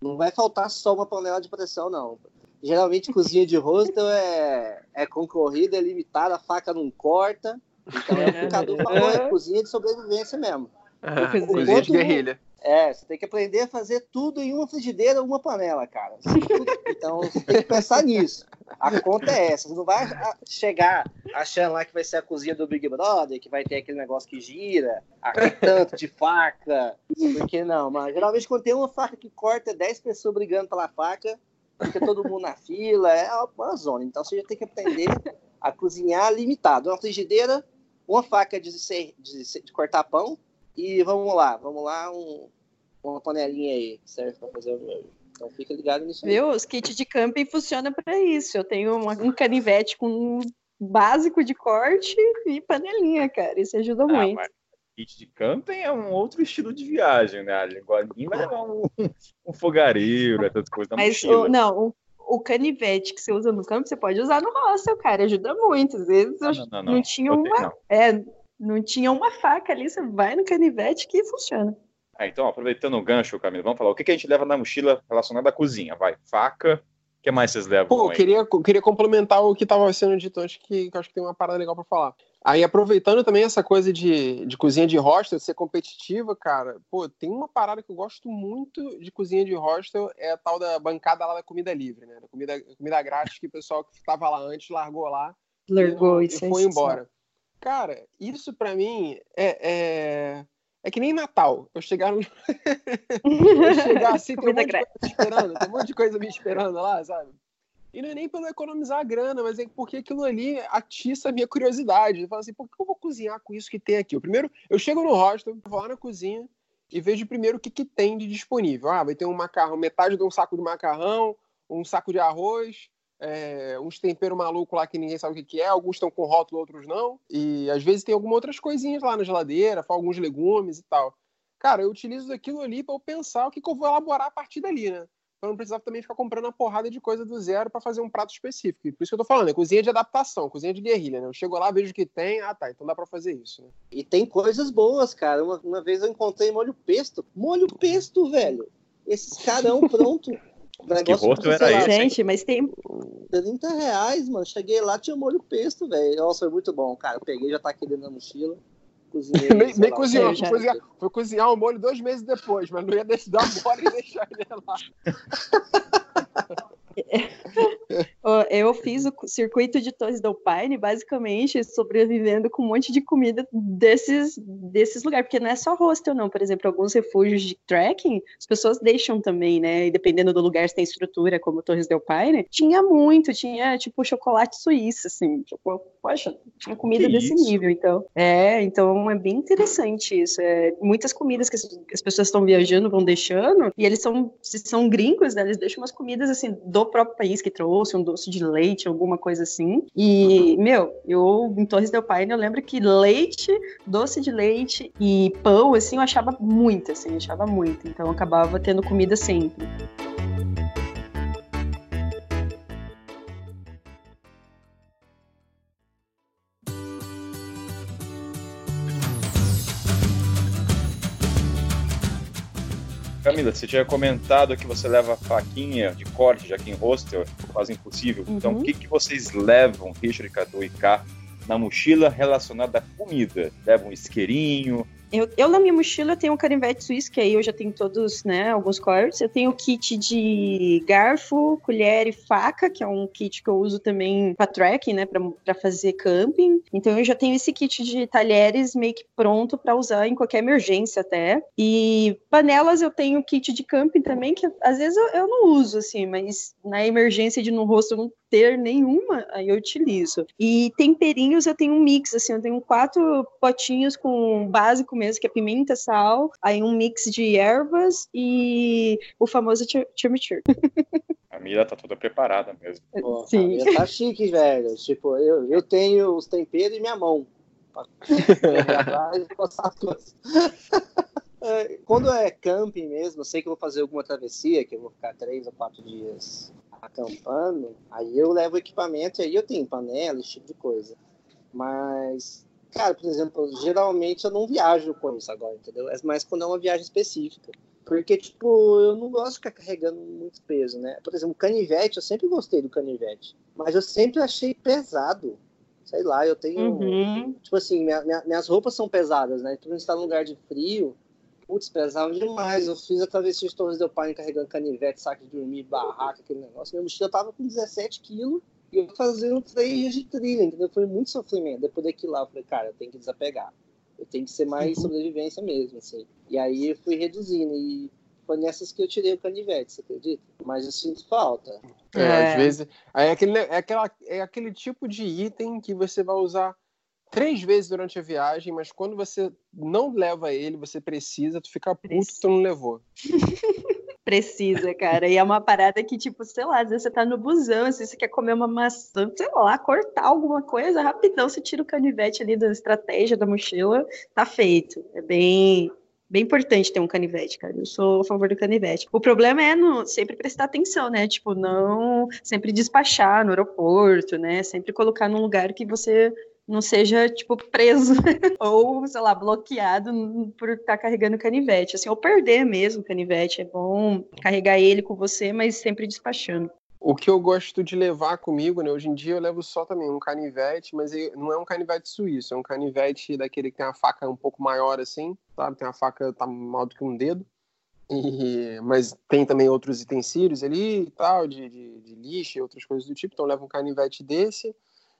D: não vai faltar só uma panela de pressão, não. Geralmente cozinha de hostel é, é concorrida, é limitada, a faca não corta. Então é o Cadu falou, é cozinha de sobrevivência mesmo.
B: É, cozinha de guerrilha.
D: É, você tem que aprender a fazer tudo em uma frigideira ou uma panela, cara. Então você tem que pensar nisso. A conta é essa. Você não vai chegar achando lá que vai ser a cozinha do Big Brother, que vai ter aquele negócio que gira, aquele tanto de faca. Porque não, mas geralmente quando tem uma faca que corta 10 pessoas brigando pela faca, fica todo mundo na fila, é uma zona. Então você já tem que aprender a cozinhar limitado. Uma frigideira, uma faca de, ser, de, de, cortar pão e vamos lá, vamos lá, um, uma panelinha aí que serve para fazer o meu. Então fica ligado nisso.
C: Viu? Os kits de camping funcionam para isso. Eu tenho uma, um canivete com um básico de corte e panelinha, cara. Isso ajuda ah, muito. Mas
A: kit de camping é um outro estilo de viagem, né? Ninguém vai levar um, um fogareiro, essas coisas na
C: Mas,
A: mochila.
C: O, não, o canivete que você usa no campo, você pode usar no hostel, cara, ajuda muito. Às vezes não, não, não, não tinha uma. Não. É, não tinha uma faca ali, você vai no canivete que funciona.
A: Ah, então, aproveitando o gancho, Camilo, vamos falar o que, que a gente leva na mochila relacionada à cozinha? Vai, faca, o que mais vocês levam?
B: Pô, eu queria, queria complementar o que estava sendo dito antes, que, que acho que tem uma parada legal para falar. Aí, aproveitando também essa coisa de, de cozinha de hostel, ser competitiva, cara, pô, tem uma parada que eu gosto muito de cozinha de hostel, é a tal da bancada lá da comida livre, né? Da comida, comida grátis que o pessoal que estava lá antes largou lá
C: largou
B: e, e foi embora. Cara, isso para mim é, é, é, que nem Natal. Eu chegar no... eu chegar assim, tem um, monte de coisa me esperando, tem um monte de coisa me esperando lá, sabe? E não é nem pelo economizar grana, mas é porque aquilo ali atiça a minha curiosidade. Eu falo assim, por que eu vou cozinhar com isso que tem aqui? O primeiro, eu chego no hostel, vou lá na cozinha e vejo primeiro o que, que tem de disponível. Ah, vai ter um macarrão, metade de um saco de macarrão, um saco de arroz, é, uns temperos malucos lá que ninguém sabe o que, que é, alguns estão com rótulo, outros não. E às vezes tem algumas outras coisinhas lá na geladeira, alguns legumes e tal. Cara, eu utilizo aquilo ali para eu pensar o que, que eu vou elaborar a partir dali, né? Pra não precisar também ficar comprando uma porrada de coisa do zero para fazer um prato específico. E por isso que eu tô falando, é cozinha de adaptação, cozinha de guerrilha, né? Eu chego lá, vejo que tem, ah tá, então dá para fazer isso. Né?
D: E tem coisas boas, cara. Uma, uma vez eu encontrei molho pesto. Molho pesto, velho. Esses carão pronto.
A: que rosto era esse?
C: Gente, mas tem.
D: 30 reais, mano. Cheguei lá, tinha molho pesto, velho. Nossa, foi muito bom, cara. Eu peguei, já tá aqui dentro da mochila. Cozinhei.
B: nem nem cozinhou, foi cozinhar, foi cozinhar o molho dois meses depois, mas não ia dar mole e deixar ele lá.
C: Eu fiz o circuito de Torres del Paine, basicamente, sobrevivendo com um monte de comida desses, desses lugares, porque não é só hostel, não. Por exemplo, alguns refúgios de trekking, as pessoas deixam também, né? E dependendo do lugar, se tem estrutura, como Torres del Paine, tinha muito, tinha tipo chocolate suíço, assim. Tipo, poxa, tinha comida que desse isso? nível, então. É, então é bem interessante isso. É, muitas comidas que as pessoas estão viajando vão deixando, e eles são, se são gringos, né? Eles deixam umas comidas assim do próprio país que trouxe, um doce de leite, alguma coisa assim. E, meu, eu em Torres del Paine eu lembro que leite, doce de leite e pão, assim, eu achava muito, assim, eu achava muito. Então eu acabava tendo comida sempre.
A: Camila, você tinha comentado que você leva faquinha de corte, já que em hostel é quase impossível. Uhum. Então, o que, que vocês levam, Richard, Cadu e K, na mochila relacionada à comida? Levam um isqueirinho,
C: eu, eu, na minha mochila tenho um canivete suíço, que aí eu já tenho todos, né, alguns cortes. Eu tenho o kit de garfo, colher e faca, que é um kit que eu uso também para trekking, né, para fazer camping. Então eu já tenho esse kit de talheres meio que pronto para usar em qualquer emergência até. E panelas eu tenho kit de camping também, que às vezes eu, eu não uso, assim, mas na emergência de no rosto não ter nenhuma, aí eu utilizo. E temperinhos eu tenho um mix, assim, eu tenho quatro potinhos com básico mesmo, que é pimenta, sal, aí um mix de ervas e o famoso chimichurri.
A: A Mira tá toda preparada mesmo.
D: Pô, Sim. A tá chique, velho. Tipo, eu, eu tenho os temperos em minha mão. Quando é camping mesmo, eu sei que eu vou fazer alguma travessia, que eu vou ficar três ou quatro dias acampando, aí eu levo equipamento e aí eu tenho panela, esse tipo de coisa. Mas, cara, por exemplo, geralmente eu não viajo com isso agora, entendeu? É mais quando é uma viagem específica. Porque, tipo, eu não gosto de ficar carregando muito peso, né? Por exemplo, canivete, eu sempre gostei do canivete. Mas eu sempre achei pesado. Sei lá, eu tenho. Uhum. Tipo assim, minha, minha, minhas roupas são pesadas, né? Então, a gente tá num lugar de frio, Putz, pesava demais. Eu fiz a travessia de Torres del Paine carregando canivete, saco de dormir, barraca, aquele negócio. Minha mochila tava com 17 quilos e eu fazendo três dias de trilha, entendeu? Foi muito sofrimento. Depois daquilo lá, eu falei, cara, eu tenho que desapegar. Eu tenho que ser mais uhum. sobrevivência mesmo, assim. E aí eu fui reduzindo. E foi nessas que eu tirei o canivete, você acredita? Mas eu sinto falta.
B: É, é. às vezes. Aí é aquele, é, aquela, é aquele tipo de item que você vai usar três vezes durante a viagem, mas quando você não leva ele, você precisa, tu fica puto que tu não levou.
C: Precisa, cara. E é uma parada que, tipo, sei lá, às vezes você tá no busão, assim, você quer comer uma maçã, sei lá, cortar alguma coisa, rapidão você tira o canivete ali da estratégia da mochila, tá feito. É bem, bem importante ter um canivete, cara. Eu sou a favor do canivete. O problema é no, sempre prestar atenção, né? Tipo, não sempre despachar no aeroporto, né? Sempre colocar num lugar que você não seja, tipo, preso ou, sei lá, bloqueado por estar tá carregando canivete, assim, ou perder mesmo canivete. É bom carregar ele com você, mas sempre despachando.
B: O que eu gosto de levar comigo, né? Hoje em dia eu levo só também um canivete, mas não é um canivete suíço, é um canivete daquele que tem a faca um pouco maior assim, sabe? Tem a faca tá maior do que um dedo. E, mas tem também outros utensílios ali e tal, de, de, de lixo e outras coisas do tipo. Então leva um canivete desse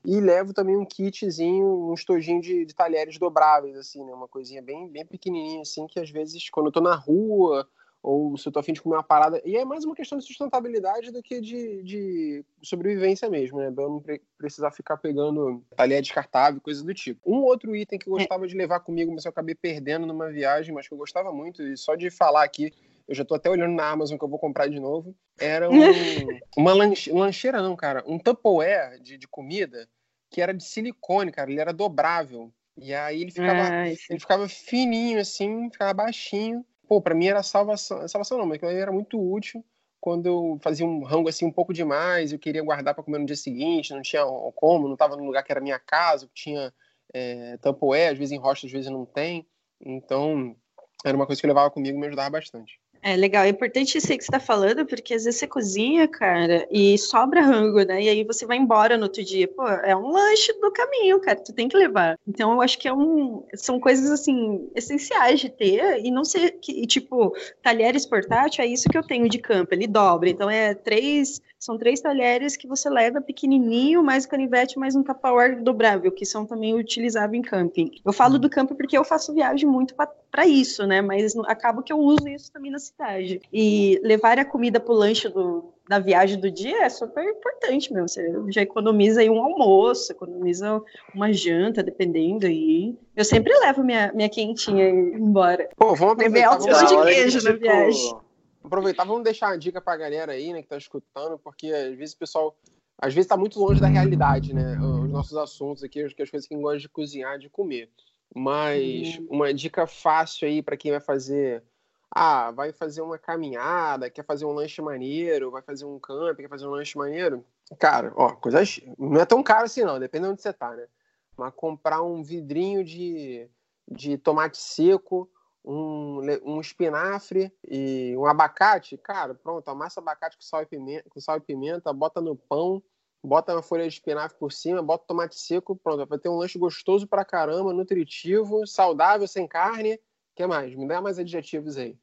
B: e levo também um kitzinho, um estojinho de, de, talheres dobráveis, assim, né? Uma coisinha bem, bem pequenininha, assim, que às vezes, quando eu tô na rua, ou se eu tô afim de comer uma parada... E é mais uma questão de sustentabilidade do que de, de sobrevivência mesmo, né? Pra eu não pre precisar ficar pegando talher descartável, coisa do tipo. Um outro item que eu é. gostava de levar comigo, mas eu acabei perdendo numa viagem, mas que eu gostava muito, e só de falar aqui eu já tô até olhando na Amazon que eu vou comprar de novo. Era um, uma lanche, lancheira, não, cara. Um Tupperware de, de comida que era de silicone, cara. Ele era dobrável. E aí ele ficava, ah, ele ficava fininho, assim, ficava baixinho. Pô, pra mim era salvação. Salvação não, mas era muito útil. quando eu fazia um rango assim um pouco demais, eu queria guardar para comer no dia seguinte, não tinha como, não estava no lugar que era minha casa, que tinha é, tampoé, às vezes em rocha, às vezes não tem. Então, era uma coisa que eu levava comigo e me ajudava bastante.
C: É legal, é importante isso aí que você tá falando, porque às vezes você cozinha, cara, e sobra rango, né? E aí você vai embora no outro dia. Pô, é um lanche do caminho, cara, tu tem que levar. Então eu acho que é um, são coisas assim essenciais de ter e não ser que tipo talheres portátil é isso que eu tenho de campo, ele dobra. Então é três, são três talheres que você leva pequenininho, mais canivete, mais um tupperware dobrável, que são também utilizáveis em camping. Eu falo do campo porque eu faço viagem muito para isso, né? Mas acabo que eu uso isso também na cidade. E levar a comida pro lanche do, da viagem do dia é super importante, meu. Você já economiza aí um almoço, economiza uma janta, dependendo aí. Eu sempre levo minha, minha quentinha embora.
B: Pô, vamos aproveitar.
C: Beber de queijo na viagem.
B: Aproveitar, vamos deixar uma dica pra galera aí, né, que tá escutando, porque às vezes o pessoal às vezes está muito longe da realidade, né? Os nossos assuntos aqui, as coisas que gosta de cozinhar, de comer. Mas uhum. uma dica fácil aí para quem vai fazer ah, vai fazer uma caminhada, quer fazer um lanche maneiro, vai fazer um camping, quer fazer um lanche maneiro. Cara, ó, coisas. Não é tão caro assim, não, depende de onde você tá, né? Mas comprar um vidrinho de, de tomate seco, um, um espinafre e um abacate, cara, pronto, amassa abacate com sal e pimenta, com sal e pimenta bota no pão, bota uma folha de espinafre por cima, bota tomate seco, pronto, vai ter um lanche gostoso pra caramba, nutritivo, saudável, sem carne que mais? Me dá mais adjetivos aí.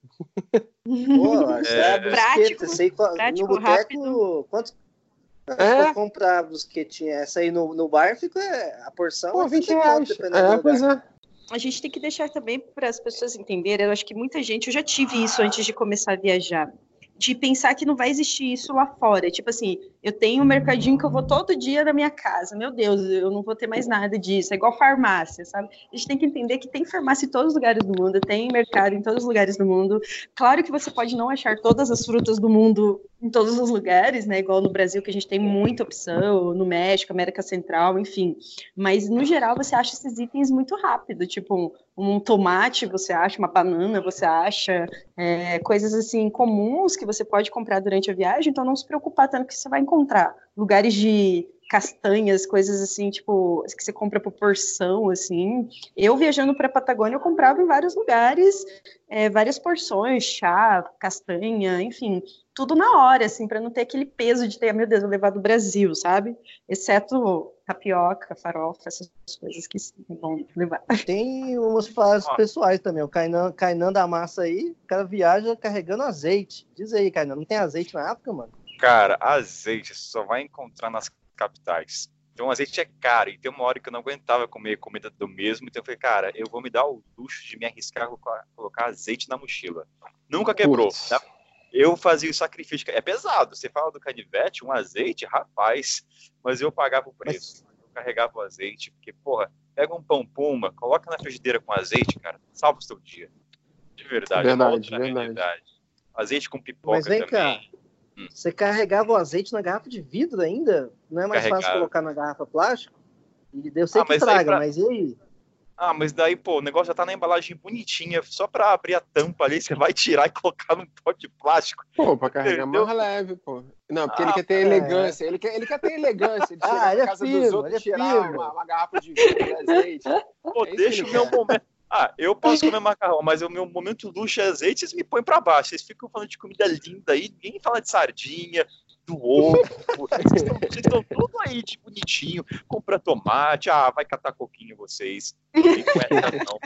D: Pô, é, é
C: prático, sei, prático, no boteco,
D: quanto é. comprar a brusquetinha essa aí no, no bar, fica a porção
B: Pô, 20 reais. É, pois é.
C: A gente tem que deixar também para as pessoas entenderem, eu acho que muita gente, eu já tive isso antes de começar a viajar, de pensar que não vai existir isso lá fora. Tipo assim, eu tenho um mercadinho que eu vou todo dia na minha casa. Meu Deus, eu não vou ter mais nada disso. É igual farmácia, sabe? A gente tem que entender que tem farmácia em todos os lugares do mundo, tem mercado em todos os lugares do mundo. Claro que você pode não achar todas as frutas do mundo em todos os lugares, né? Igual no Brasil, que a gente tem muita opção, no México, América Central, enfim. Mas, no geral, você acha esses itens muito rápido. Tipo, um, tomate, você acha, uma banana, você acha, é, coisas assim comuns que você pode comprar durante a viagem. Então, não se preocupar tanto que você vai encontrar lugares de castanhas, coisas assim, tipo, que você compra por porção, assim. Eu viajando para Patagônia, eu comprava em vários lugares, é, várias porções, chá, castanha, enfim, tudo na hora, assim, para não ter aquele peso de ter, meu Deus, vou levar do Brasil, sabe? Exceto tapioca, farofa, essas coisas que sim, é bom levar.
D: Tem umas frases pessoais também. O Kainan, Kainan da massa aí, o cara viaja carregando azeite. Diz aí, Kainan, não tem azeite na África, mano?
A: Cara, azeite só vai encontrar nas capitais. Então, azeite é caro. E tem uma hora que eu não aguentava comer comida do mesmo. Então, eu falei, cara, eu vou me dar o luxo de me arriscar a colocar azeite na mochila. Nunca quebrou. Tá? Eu fazia o sacrifício. É pesado. Você fala do canivete, um azeite, rapaz. Mas eu pagava o preço. Eu carregava o azeite. Porque, porra, pega um pão puma, coloca na frigideira com azeite, cara, salva o seu dia. De verdade.
B: É verdade, é verdade. Realidade.
A: Azeite com pipoca
D: Mas vem
A: também.
D: cá. Hum. Você carregava o azeite na garrafa de vidro ainda? Não é mais Carregava. fácil colocar na garrafa plástico? E eu sei ah, que traga, pra... mas e aí?
A: Ah, mas daí, pô, o negócio já tá na embalagem bonitinha, só pra abrir a tampa ali, você vai tirar e colocar num pote de plástico.
B: Pô, pra carregar Entendeu? mais leve, pô. Não, porque ah, ele quer ter é. elegância, ele quer, ele quer ter elegância, de chegar ah, na é casa dos outros e tirar uma, uma, garrafa de vidro de azeite.
A: Pô, é deixa o meu momento. Ah, eu posso comer macarrão, mas o meu momento luxo é azeite, vocês me põem pra baixo. Vocês ficam falando de comida linda aí, ninguém fala de sardinha, do ovo. vocês estão tudo aí de bonitinho, compra tomate, ah, vai catar coquinho vocês. Não.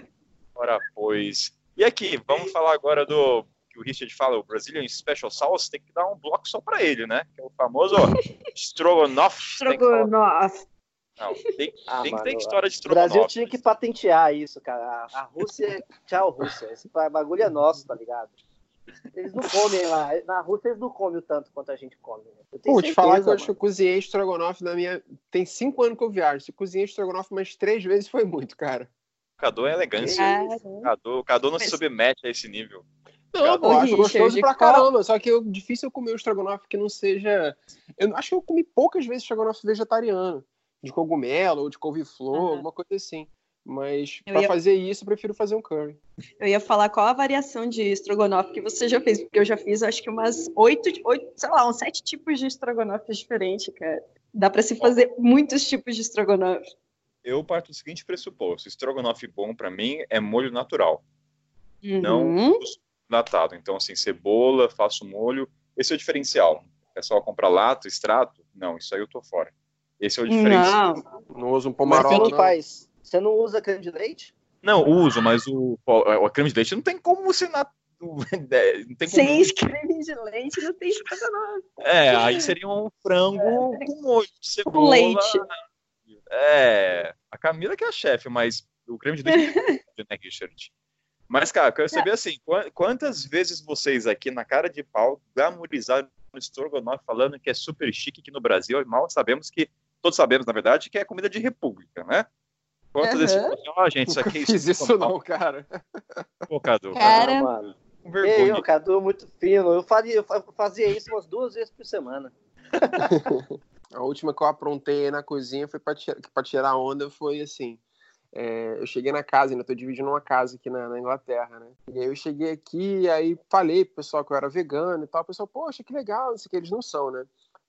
A: Ora, pois. E aqui, vamos falar agora do que o Richard fala, o Brazilian Special Sauce, tem que dar um bloco só para ele, né? Que é o famoso Stroganoff.
C: Stroganoff.
A: Não, tem, ah, tem que ter história de estrogonofe.
D: O Brasil tinha que patentear isso, cara. A, Rússia, tchau, Rússia. Esse bagulho é nosso, tá ligado? Eles não comem lá. Na Rússia eles não comem tanto quanto a gente come.
B: Né? Pô, te falar que eu acho que eu cozinhei estrogonofe na minha. Tem cinco anos que eu viajo. Se cozinhei estrogonofe umas três vezes foi muito, cara.
A: O Cadu é elegância. É. O Cadu, o Cadu não Mas... se submete a esse nível.
B: Não, eu acho gostoso pra caramba. Só que é difícil eu comer o estrogonofe que não seja. Eu acho que eu comi poucas vezes estrogonofe vegetariano de cogumelo ou de couve-flor, uhum. alguma coisa assim. Mas para ia... fazer isso, eu prefiro fazer um curry.
C: Eu ia falar qual a variação de estrogonofe que você já fez, porque eu já fiz acho que umas oito, oito sei lá, uns sete tipos de estrogonofe diferentes, cara. Dá para se fazer muitos tipos de estrogonofe.
A: Eu parto do seguinte pressuposto: estrogonofe bom para mim é molho natural,
C: uhum.
A: não datado. Então, assim, cebola, faço molho. Esse é o diferencial. É só comprar lato, extrato? Não, isso aí eu tô fora. Esse é o diferencial.
B: Não, não usa um pomarol, Mas
D: você não, faz. Você não usa creme de leite?
A: Não, uso, mas o, o, creme de leite não tem como você na, não
C: tem como... Sem creme de leite não tem estrogonofe.
A: É, aí seria um frango é. com molho de cebola.
C: Com leite.
A: É, a Camila que é a chefe, mas o creme de leite é né, Richard? Mas, cara, eu quero saber é. assim, quantas vezes vocês aqui na cara de pau glamorizaram o estrogonofe falando que é super chique aqui no Brasil e mal sabemos que, todos sabemos, na verdade, que é comida de república, né? Quantas uhum. vezes ó, oh, gente, isso aqui...
B: Não fiz isso não, cara.
A: Pô, Cadu.
C: Cara... Cadu,
D: Ei, o Cadu é muito fino. Eu fazia, eu fazia isso umas duas vezes por semana.
B: A última que eu aprontei na cozinha foi para tirar, tirar onda, foi assim. É, eu cheguei na casa, ainda tô dividindo uma casa aqui na, na, Inglaterra, né? E aí eu cheguei aqui, aí falei pro pessoal que eu era vegano e tal. O pessoal, poxa, que legal, não sei o que, eles não são, né?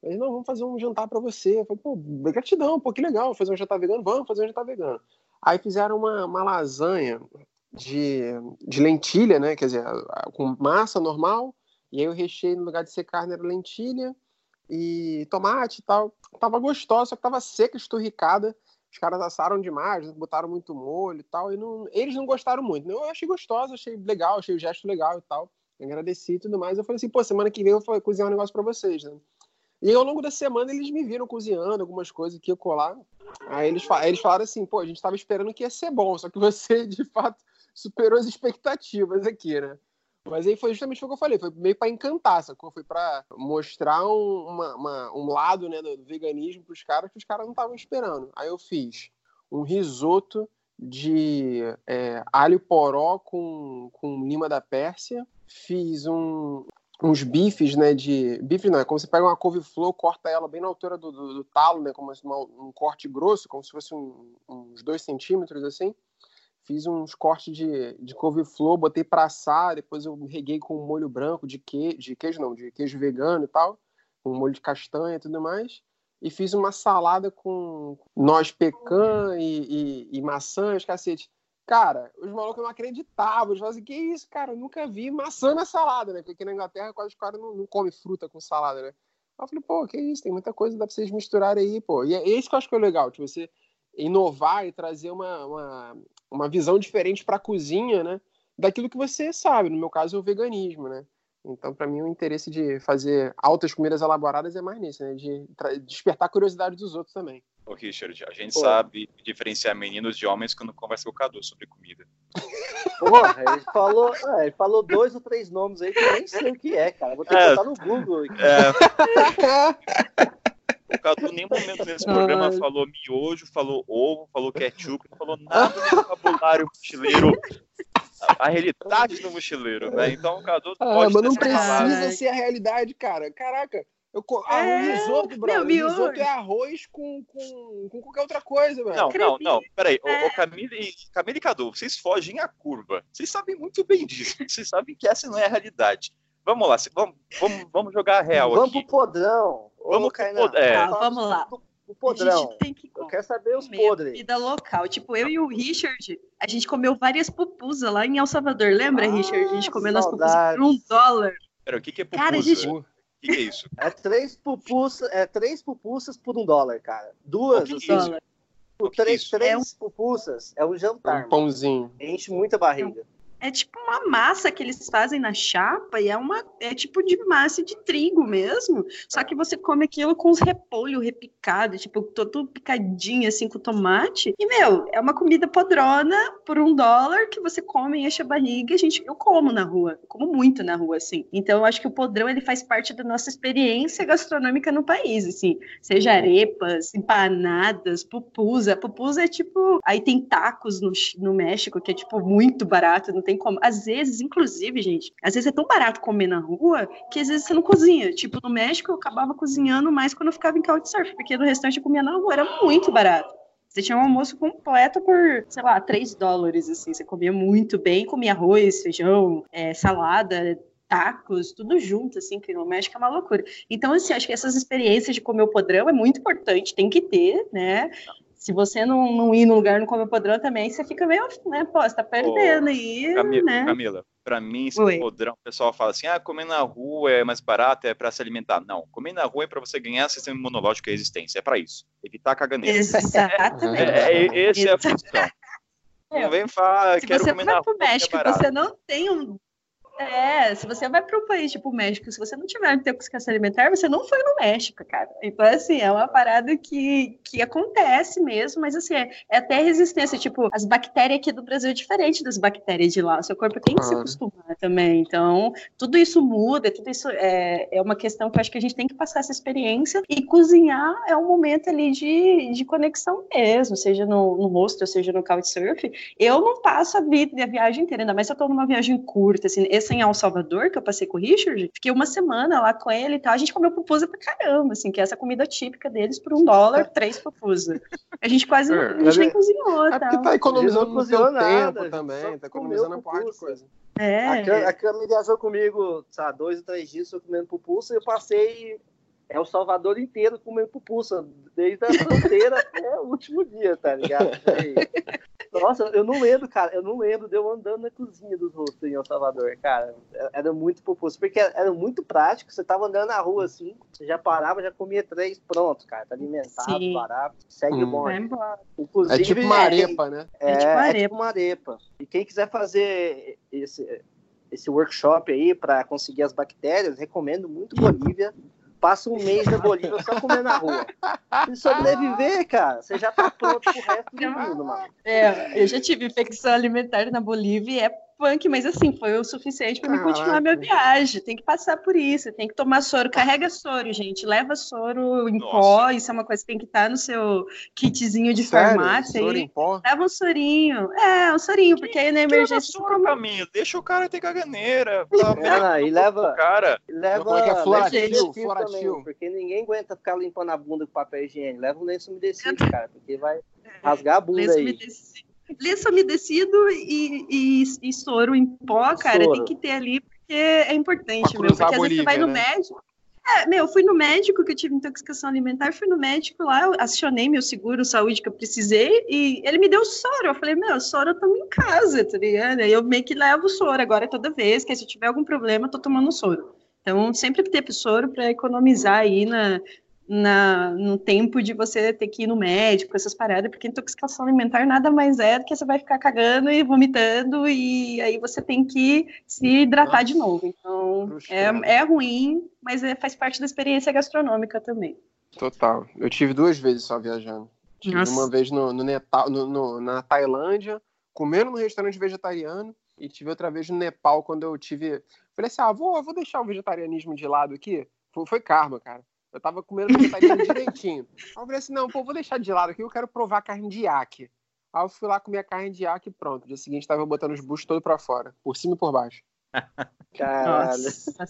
B: Eles, não, vamos fazer um jantar para você. Eu falei, pô, gratidão, pô, que legal, fazer um jantar vegano, vamos fazer um jantar vegano. Aí fizeram uma, uma lasanha de, de lentilha, né? Quer dizer, com massa normal, e aí o recheio, no lugar de ser carne, era lentilha, e tomate e tal. Tava gostosa, só que tava seca, esturricada. Os caras assaram demais, botaram muito molho e tal. E não, eles não gostaram muito. Eu achei gostosa, achei legal, achei o gesto legal e tal. Agradeci e tudo mais. Eu falei assim, pô, semana que vem eu vou cozinhar um negócio pra vocês, né? E ao longo da semana eles me viram cozinhando algumas coisas que eu colar. Aí eles, aí eles falaram assim, pô, a gente tava esperando que ia ser bom, só que você, de fato, superou as expectativas aqui, né? Mas aí foi justamente o que eu falei, foi meio para encantar, sacou? Foi para mostrar um, uma, uma, um lado né, do veganismo para os caras que os caras não estavam esperando. Aí eu fiz um risoto de é, alho poró com, com lima da Pérsia, fiz um, uns bifes, né, de... Bife não, é como você pega uma couve-flor, corta ela bem na altura do, do, do talo, né, como uma, um corte grosso, como se fosse um, uns dois centímetros, assim fiz uns cortes de, de couve-flor, botei para assar, depois eu reguei com molho branco de queijo, de queijo não, de queijo vegano e tal, com molho de castanha e tudo mais. E fiz uma salada com noz pecan e, e, e maçãs, cacete. Cara, os malucos não acreditavam. Eles falavam assim, que isso, cara? Eu nunca vi maçã na salada, né? Porque aqui na Inglaterra quase os caras não, não comem fruta com salada, né? Eu falei, pô, que isso? Tem muita coisa, dá pra vocês misturarem aí, pô. E é isso que eu acho que é legal, tipo, você inovar e trazer uma, uma, uma visão diferente para a cozinha, né? Daquilo que você sabe. No meu caso, é o veganismo, né? Então, para mim, o interesse de fazer altas comidas elaboradas é mais nisso, né? De despertar a curiosidade dos outros também.
A: Ô, Richard, a gente Pô. sabe diferenciar meninos de homens quando conversa com o Cadu sobre comida.
D: Porra, ele falou, é, ele falou dois ou três nomes aí que eu nem sei o que é, cara. Vou ter que é, botar no Google.
A: É... O Cadu, em nenhum momento nesse programa falou miojo, falou ovo, falou ketchup, não falou nada do vocabulário mochileiro. A, realidade do mochileiro, né? Então o Cadu
B: ah,
A: pode
B: mas não precisa ser a realidade, cara. Caraca, eu, ah, é, risoto, brother. Meu, risoto é arroz com, com, com qualquer outra coisa, velho.
A: Não, não, não. Peraí. É. O, o Camila, e, Cadu, vocês fogem a curva. Vocês sabem muito bem disso. Vocês sabem que essa não é a realidade. Vamos lá, vamos, vamos, vamos jogar a real
D: vamos
A: aqui.
D: Vamos pro podrão.
A: Vamos, Kainan,
C: é. ah, vamos lá.
D: O podrão. eu quero saber os podres.
C: Vida local. Tipo, eu e o Richard, a gente comeu várias pupusas lá em El Salvador. Lembra, ah, Richard? A gente comendo as pupusas por um dólar.
A: Pera, o que, que é pupusa? Cara, a gente... O que, que, é isso?
D: É três pupusas, é três pupusas por um dólar, cara. Duas,
C: assim. Dólar.
D: Por três, três é um... pupusas é um jantar.
B: Um pãozinho.
D: Enche muita barriga
C: é tipo uma massa que eles fazem na chapa e é uma é tipo de massa de trigo mesmo. Só que você come aquilo com os repolho repicado, tipo todo picadinho assim com tomate. E meu, é uma comida podrona por um dólar que você come enche a barriga. Gente eu como na rua, eu como muito na rua assim. Então eu acho que o podrão ele faz parte da nossa experiência gastronômica no país, assim. Seja arepas, empanadas, pupusa. Pupusa é tipo aí tem tacos no, no México que é tipo muito barato, não tem tem como. Às vezes, inclusive, gente, às vezes é tão barato comer na rua que às vezes você não cozinha. Tipo, no México eu acabava cozinhando mais quando eu ficava em couchsurf, porque no restante eu comia na rua, era muito barato. Você tinha um almoço completo por, sei lá, 3 dólares, assim. Você comia muito bem, comia arroz, feijão, é, salada, tacos, tudo junto, assim, que no México é uma loucura. Então, assim, acho que essas experiências de comer o podrão é muito importante, tem que ter, né? Se você não, não ir no lugar não comer o podrão também, você fica meio, né, pô, você tá perdendo aí,
A: Camila,
C: né?
A: Camila, pra mim, esse
C: Oi.
A: podrão, o pessoal fala assim, ah, comer na rua é mais barato, é pra se alimentar. Não, comer na rua é pra você ganhar sistema imunológico e resistência, é pra isso. Evitar caganeira.
C: Exatamente.
A: É, é, esse é a função. Não vem falar,
C: Se
A: quero
C: você
A: comer na
C: pro
A: rua, é
C: México,
A: barato.
C: você não tem um. É, se você vai para um país tipo o México, se você não tiver intoxicação alimentar, você não foi no México, cara. Então, assim, é uma parada que, que acontece mesmo, mas assim, é, é até resistência. Tipo, as bactérias aqui do Brasil é diferente das bactérias de lá. O seu corpo tem que se acostumar também. Então, tudo isso muda, tudo isso é, é uma questão que eu acho que a gente tem que passar essa experiência. E cozinhar é um momento ali de, de conexão mesmo, seja no, no hostel, seja no couchsurf. Eu não passo a vida, a viagem inteira, ainda mais se eu tô numa viagem curta, assim, esse em El Salvador, que eu passei com o Richard, fiquei uma semana lá com ele e tal, a gente comeu pupusa pra caramba, assim, que é essa comida típica deles por um dólar, três pupusa. A gente quase,
B: É,
C: a gente nem
B: é-
C: cozinhou,
B: É
C: tá?
B: porque tá economizando
D: Não
B: no seu
D: nada,
B: tempo também, tá economizando uma porrada de coisa.
D: A Cam-
C: É,
D: A viajou comigo, sabe, dois ou três dias eu comendo pupusa e eu passei é o Salvador inteiro comendo pupusa, desde a fronteira até o último dia, tá ligado? Nossa, eu não lembro, cara, eu não lembro de eu andando na cozinha dos rostos em El Salvador, cara. Era muito pupusa, porque era muito prático, você tava andando na rua assim, você já parava, já comia três, pronto, cara, tá alimentado,
C: Sim.
D: barato, segue
B: Hum.
D: o bonde.
B: É tipo uma arepa, né?
D: é,
C: É tipo uma
D: é
C: arepa.
D: tipo uma arepa. E quem quiser fazer esse, esse workshop aí para conseguir as bactérias, recomendo muito Bolívia. Passa um mês na Bolívia só comer na rua. Se sobreviver, cara, você já tá pronto pro resto do mundo, mano.
C: É, eu já tive infecção alimentar na Bolívia e é punk, mas assim, foi o suficiente para me continuar
B: Caraca.
C: minha viagem. Tem que passar por isso, tem que tomar soro. Carrega soro, gente. Leva soro em
A: Nossa.
C: pó, isso é uma coisa que tem que estar no seu kitzinho de
B: Sério?
C: farmácia.
B: Soro
C: aí.
B: em pó?
C: Leva um sorinho. É, um sorinho, porque aí na emergência.
A: sua, caminho, deixa o cara ter caganeira. Fala,
D: É, e leva,
A: Cara,
D: leva
B: Como é que é?
D: lenço
B: Floratil,
D: umedecido
B: floratil.
D: porque ninguém aguenta ficar limpando a bunda com papel higiênico. Leva um lenço umedecido, cara, porque vai rasgar a bunda
C: Lenço
D: aí.
C: umedecido, lenço umedecido e, e, e soro em pó, cara,
D: Soro.
C: tem que ter ali, porque é importante, meu. Porque às vezes você vai no
B: né?
C: médico. É, meu, eu fui no médico que eu tive intoxicação alimentar, fui no médico lá, eu acionei meu seguro saúde que eu precisei e ele me deu soro. Eu falei, meu, soro eu tomo em casa, tá ligado? Eu meio que levo soro agora toda vez, que se eu tiver algum problema, eu tô tomando soro. Então, sempre ter soro para economizar aí na, na, no tempo de você ter que ir no médico, essas paradas, porque intoxicação alimentar nada mais é do que você vai ficar cagando e vomitando, e aí você tem que se hidratar de novo. Então, é, é ruim, mas é- faz parte da experiência gastronômica também.
B: Total. Eu tive duas vezes só viajando. Tive
C: Nossa.
B: uma vez no, no Nepal, no- no- na Tailândia, comendo num restaurante vegetariano, e tive outra vez no Nepal, quando eu tive. Falei assim: ah, vou, vou deixar o vegetarianismo de lado aqui. Foi, foi karma, cara. Eu tava comendo vegetariano direitinho. Aí eu falei assim: não, pô, vou deixar de lado aqui, eu quero provar carne de iaque. Aí eu fui lá comer a carne de iaque e pronto. No dia seguinte tava botando os buchos todo pra fora, por cima e por baixo.
D: Caralho.
C: Nossa.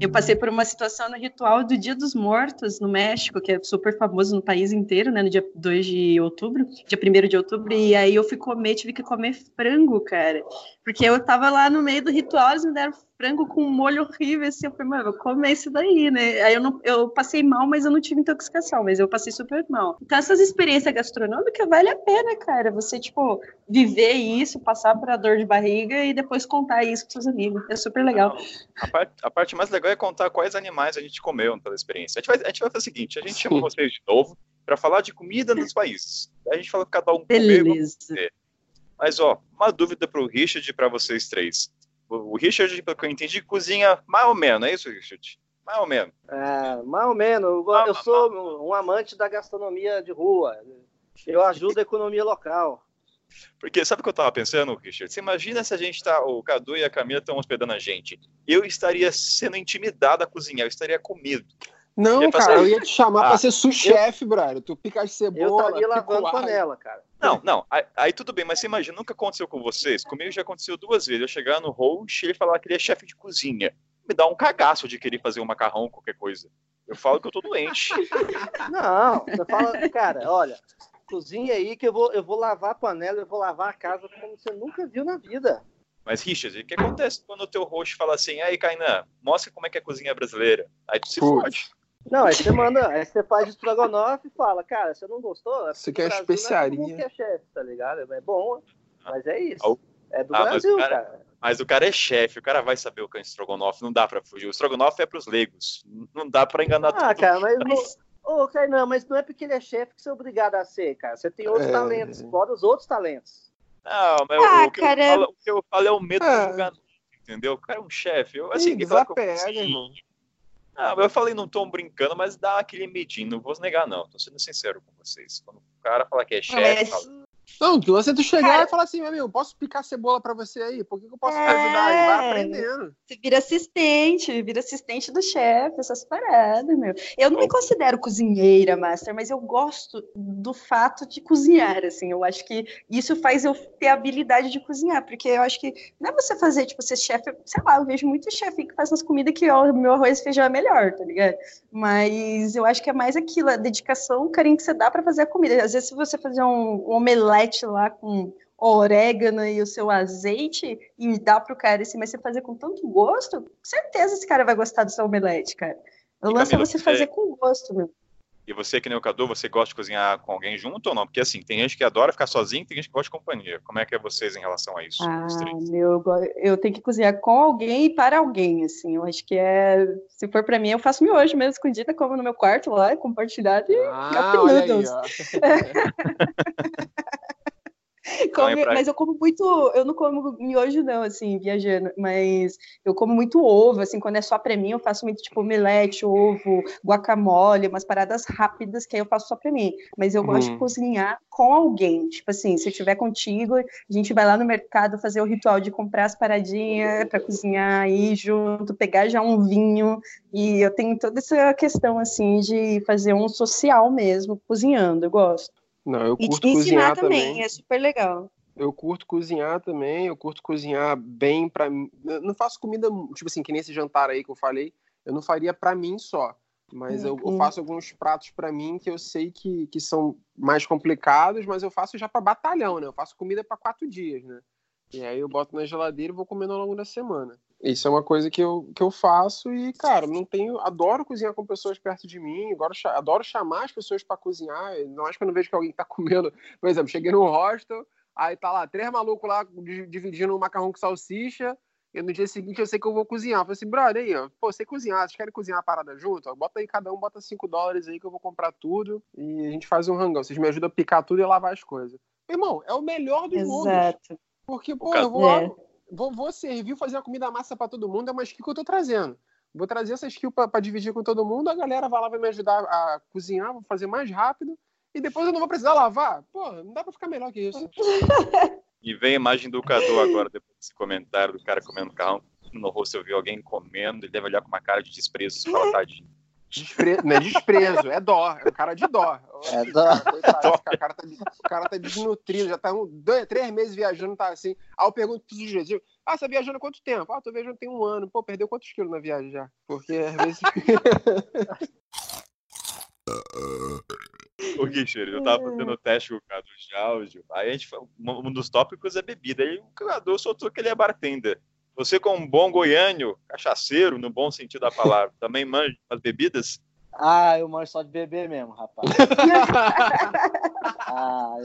C: Eu passei por uma situação no ritual do Dia dos Mortos no México, que é super famoso no país inteiro, né? No dia 2 de outubro, dia 1 de outubro, e aí eu fui comer, tive que comer frango, cara. Porque eu tava lá no meio do ritual, eles me deram frango com um molho horrível, assim, eu falei, mano, eu vou comer isso daí, né? Aí eu, não, eu passei mal, mas eu não tive intoxicação, mas eu passei super mal. Então essas experiências gastronômicas vale a pena, cara. Você, tipo, viver isso, passar por a dor de barriga e depois contar isso pros seus amigos. É super legal.
A: A parte, a parte mais legal é contar quais animais a gente comeu pela experiência. A gente vai, a gente vai fazer o seguinte: a gente chama vocês de novo para falar de comida nos países. Aí a gente fala que cada um comeu.
C: Beleza.
A: Mas, ó, uma dúvida pro Richard e para vocês três. O o Richard, pelo que eu entendi, cozinha mais ou menos, é isso, Richard? Mais ou menos.
D: É, mais ou menos. Eu,
A: Ah,
D: eu sou um amante da gastronomia de rua. Eu ajudo a economia local.
A: Porque sabe o que eu tava pensando, Richard? Você imagina se a gente tá, o Cadu e a Camila estão hospedando a gente. Eu estaria sendo intimidado a cozinhar, eu estaria com medo.
B: Não,
A: passar
B: cara, eu ia te chamar
A: Ah,
B: pra ser sous-chefe, brother. Tu pica as
D: Eu
B: cebola,
D: estaria lavando
B: o alho.
D: panela, cara.
A: Não, não, aí, aí tudo bem, mas você imagina, nunca aconteceu com vocês. Comigo já aconteceu duas vezes. Eu chegar no host e ele falar que ele é chefe de cozinha. Me dá um cagaço de querer fazer um macarrão, qualquer coisa. Eu falo que eu tô doente.
D: Não, você fala, cara, olha, cozinha aí que eu vou, eu vou lavar a panela, eu vou lavar a casa como você nunca viu na vida.
A: Mas, Richard, o que acontece quando o teu host fala assim, aí, Kainan, mostra como é que é a cozinha brasileira? Aí tu se
B: Putz.
A: fode.
D: Não, aí você manda, aí você faz estrogonofe e fala, cara, você não gostou?
B: Isso aqui é
D: No Brasil,
B: especiaria.
D: Não é é chefe, tá ligado? É bom, mas é isso.
A: Ah,
D: É do
A: ah, mas
D: Brasil,
A: o cara-
D: cara.
A: Mas o cara é chefe, o cara vai saber o que é estrogonofe, não dá pra fugir. O estrogonofe é pros leigos, não dá pra enganar
D: Ah,
A: todo
D: cara, mas,
C: Mas-
D: Ô, Kainan, mas não é porque ele é chefe que você é obrigado a ser, cara. Você tem outros
B: É.
D: talentos, fora os outros talentos.
A: Não, mas
C: Ah,
A: o, que
C: cara.
A: eu falo, o que eu falo é o medo
B: É.
A: do julgamento, entendeu? O cara é um chefe. Eu, assim,
B: Ih,
A: que falar que eu
B: desapega,
A: cozinho.
B: irmão.
A: Ah, eu falei num tom brincando, mas dá aquele medinho, não vou negar, não. Tô sendo sincero com vocês. Quando o cara fala que é chefe,
C: Mas-
A: fala,
B: Não, lance é tu chegar
C: Cara-
B: e falar assim, meu amigo, posso picar cebola pra você aí? Por que, que eu posso te
C: É.
B: ajudar? E vai aprendendo.
C: Você vira assistente, vira assistente do chefe, essas paradas, meu. Eu não me considero cozinheira, Master, mas eu gosto do fato de cozinhar, assim. Eu acho que isso faz eu ter a habilidade de cozinhar, porque eu acho que não é você fazer, tipo, ser chefe, sei lá, eu vejo muito chefe que faz umas comidas que o meu arroz e feijão é melhor, tá ligado? Mas eu acho que é mais aquilo, a dedicação, o carinho que você dá pra fazer a comida. Às vezes, se você fazer um, um omelete lá com orégano e o seu azeite e dá pro cara assim, mas você fazer com tanto gosto, certeza esse cara vai gostar do seu omelete, cara. O lance é você- fazer com gosto, meu.
A: E você, que nem o Cadu, você gosta de cozinhar com alguém junto ou não? Porque assim, tem gente que adora ficar sozinho, tem gente que gosta de companhia. Como é que é vocês em relação a isso?
C: Ah, meu, eu tenho que cozinhar com alguém e para alguém, assim. Eu acho que é. Se for pra mim, eu faço miojo mesmo escondida, como no meu quarto lá, compartilhado e
B: Ah, olha aí, ó.
C: Come-
A: é pra-
C: mas eu como muito, eu não como miojo não, assim, viajando, mas eu como muito ovo, assim, quando é só pra mim, eu faço muito, tipo, omelete, ovo, guacamole, umas paradas rápidas que aí eu faço só pra mim, mas eu gosto
B: Hum.
C: de cozinhar com alguém, tipo assim, se eu estiver contigo, a gente vai lá no mercado fazer o ritual de comprar as paradinhas pra cozinhar aí junto, pegar já um vinho, e eu tenho toda essa questão, assim, de fazer um social mesmo, cozinhando, eu gosto.
B: Não, eu
C: E
B: curto
C: ensinar
B: cozinhar
C: também,
B: também.
C: é super legal.
B: Eu curto cozinhar também, eu curto cozinhar bem pra mim. Eu não faço comida, tipo assim, que nem esse jantar aí que eu falei, eu não faria pra mim só. Mas eu, eu
C: Uhum.
B: faço alguns pratos pra mim que eu sei que, que são mais complicados, mas eu faço já pra batalhão, né? Eu faço comida pra quatro dias, né? E aí eu boto na geladeira e vou comendo ao longo da semana. Isso é uma coisa que eu, que eu faço e, cara, não tenho. Adoro cozinhar com pessoas perto de mim, adoro, adoro chamar as pessoas pra cozinhar. Não acho que eu não vejo que alguém tá comendo. Por exemplo, cheguei no hostel, aí tá lá, três malucos lá di- dividindo um macarrão com salsicha. E no dia seguinte eu sei que eu vou cozinhar. Eu falei assim, brother, aí, ó, pô, sei cozinhar, vocês querem cozinhar a parada junto? Ó, bota aí, cada um bota 5 dólares aí que eu vou comprar tudo e a gente faz um rangão. Vocês me ajudam a picar tudo e lavar as coisas. Irmão, é o melhor dos mundos.
C: Exato.
B: Porque, pô, eu vou, lá,
C: É.
B: vou, vou servir, fazer uma comida massa pra todo mundo, é uma skill que eu tô trazendo. Vou trazer essa skill pra dividir com todo mundo, a galera vai lá, vai me ajudar a cozinhar, vou fazer mais rápido, e depois eu não vou precisar lavar. Pô, não dá pra ficar melhor que isso.
A: E vem a imagem do Cadu agora, depois desse comentário do cara comendo carrão. No rosto eu vi alguém comendo, ele deve olhar com uma cara de desprezo e tadinho.
B: Despre... Não é desprezo, é dó. É um cara de dó.
D: É dó.
B: O, cara tá, o cara tá desnutrido, já tá um, dois, três meses viajando, tá assim. Aí eu pergunto pro ah, você tá viajando há quanto tempo? Ah, tô viajando tem um ano. Pô, perdeu quantos quilos na viagem já? Porque às vezes.
A: Ô, Richard, eu tava fazendo o teste com o Cadu de áudio, aí a gente, um um dos tópicos é bebida, aí o Cadu soltou que ele é bartender. Você, como um bom goiânio, cachaceiro, no bom sentido da palavra, também manja as bebidas?
D: Ah, eu manjo só de beber mesmo, rapaz. Ah,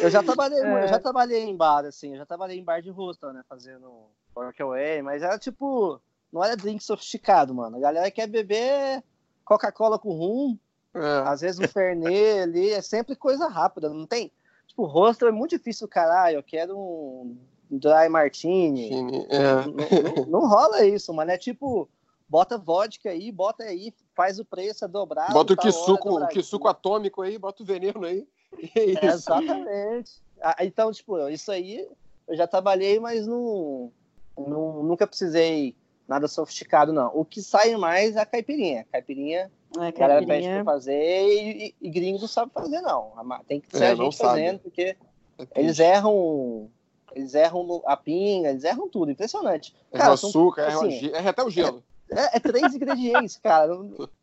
D: eu já trabalhei,
C: É.
D: eu já trabalhei em bar, assim, eu já trabalhei em bar de hostel, né, fazendo workaway, mas era tipo, não era drink sofisticado, mano. A galera quer beber Coca-Cola com rum,
B: É.
D: às vezes um Fernet ali, é sempre coisa rápida, não tem? Tipo, hostel é muito difícil, caralho, eu quero um dry martini.
B: É.
D: Não, não- não rola isso, mano, é tipo, bota vodka aí, bota aí, faz o preço, é dobrado.
B: Bota o que
D: hora,
B: suco, o
D: dobradinho.
B: que suco atômico aí, bota o veneno aí. É isso.
D: É, exatamente. Ah, Então, tipo, isso aí eu já trabalhei, mas não, não- nunca precisei nada sofisticado, não. O que sai mais é a caipirinha. Caipirinha,
C: É,
D: a galera pede pra fazer e, e, e gringo não sabe fazer, não. Tem que ser
B: É,
D: a gente fazendo, porque
B: É
D: eles erram. Eles erram no- a pinga, eles erram tudo. Impressionante.
B: Erra
D: Cara,
B: o
D: são-
B: açúcar,
D: assim,
B: erra até o gelo.
D: É, é três ingredientes, cara.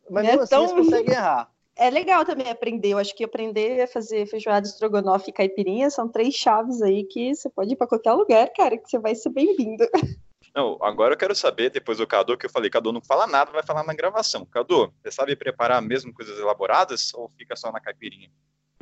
D: Mas
C: é
D: mesmo assim
C: tão-
D: eles conseguem errar.
C: é legal também aprender. Eu acho que aprender a fazer feijoada, estrogonofe e caipirinha são três chaves aí que você pode ir para qualquer lugar, cara, que você vai ser bem-vindo.
A: Não, agora eu quero saber, depois do Cadu, que eu falei, Cadu não fala nada, vai falar na gravação. Cadu, você sabe preparar mesmo coisas elaboradas ou fica só na caipirinha?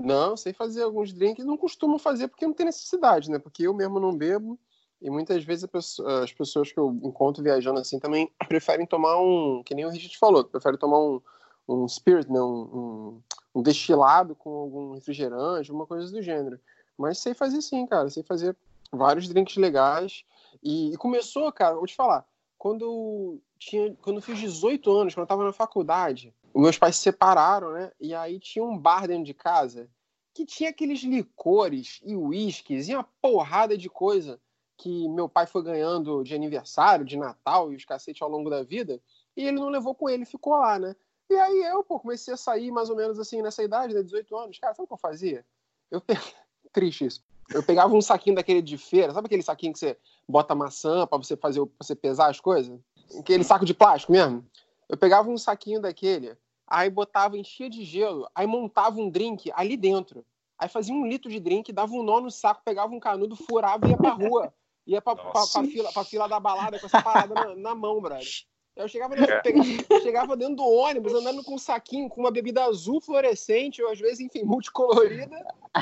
B: Não, sei fazer alguns drinks, não costumo fazer porque não tem necessidade, né? Porque eu mesmo não bebo e muitas vezes pessoa, as pessoas que eu encontro viajando assim também preferem tomar um, que nem o Richard falou, preferem tomar um, um spirit, né? Um, um, um destilado com algum refrigerante, alguma coisa do gênero. Mas sei fazer sim, cara, sei fazer vários drinks legais. E, e, começou, cara, vou te falar, quando eu, tinha, quando eu fiz 18 anos, quando eu tava na faculdade, meus pais se separaram, né? E aí tinha um bar dentro de casa que tinha aqueles licores e uísques e uma porrada de coisa que meu pai foi ganhando de aniversário, de Natal e os cacete ao longo da vida, e ele não levou com ele, ficou lá, né? E aí eu, pô, comecei a sair mais ou menos assim nessa idade, né, 18 anos. Cara, sabe o que eu fazia? Eu. Triste isso. Eu pegava um saquinho daquele de feira, sabe aquele saquinho que você bota maçã para você fazer, pra você pesar as coisas? Aquele saco de plástico mesmo. Eu pegava um saquinho daquele, aí botava, enchia de gelo, aí montava um drink ali dentro. Aí fazia um litro de drink, dava um nó no saco, pegava um canudo, furava e ia pra rua. Ia pra, pra, pra, fila, pra fila da balada com essa parada na, na mão, brother. Eu chegava, é. pegava, chegava dentro do ônibus, andando com um saquinho, com uma bebida azul fluorescente, ou às vezes, enfim, multicolorida,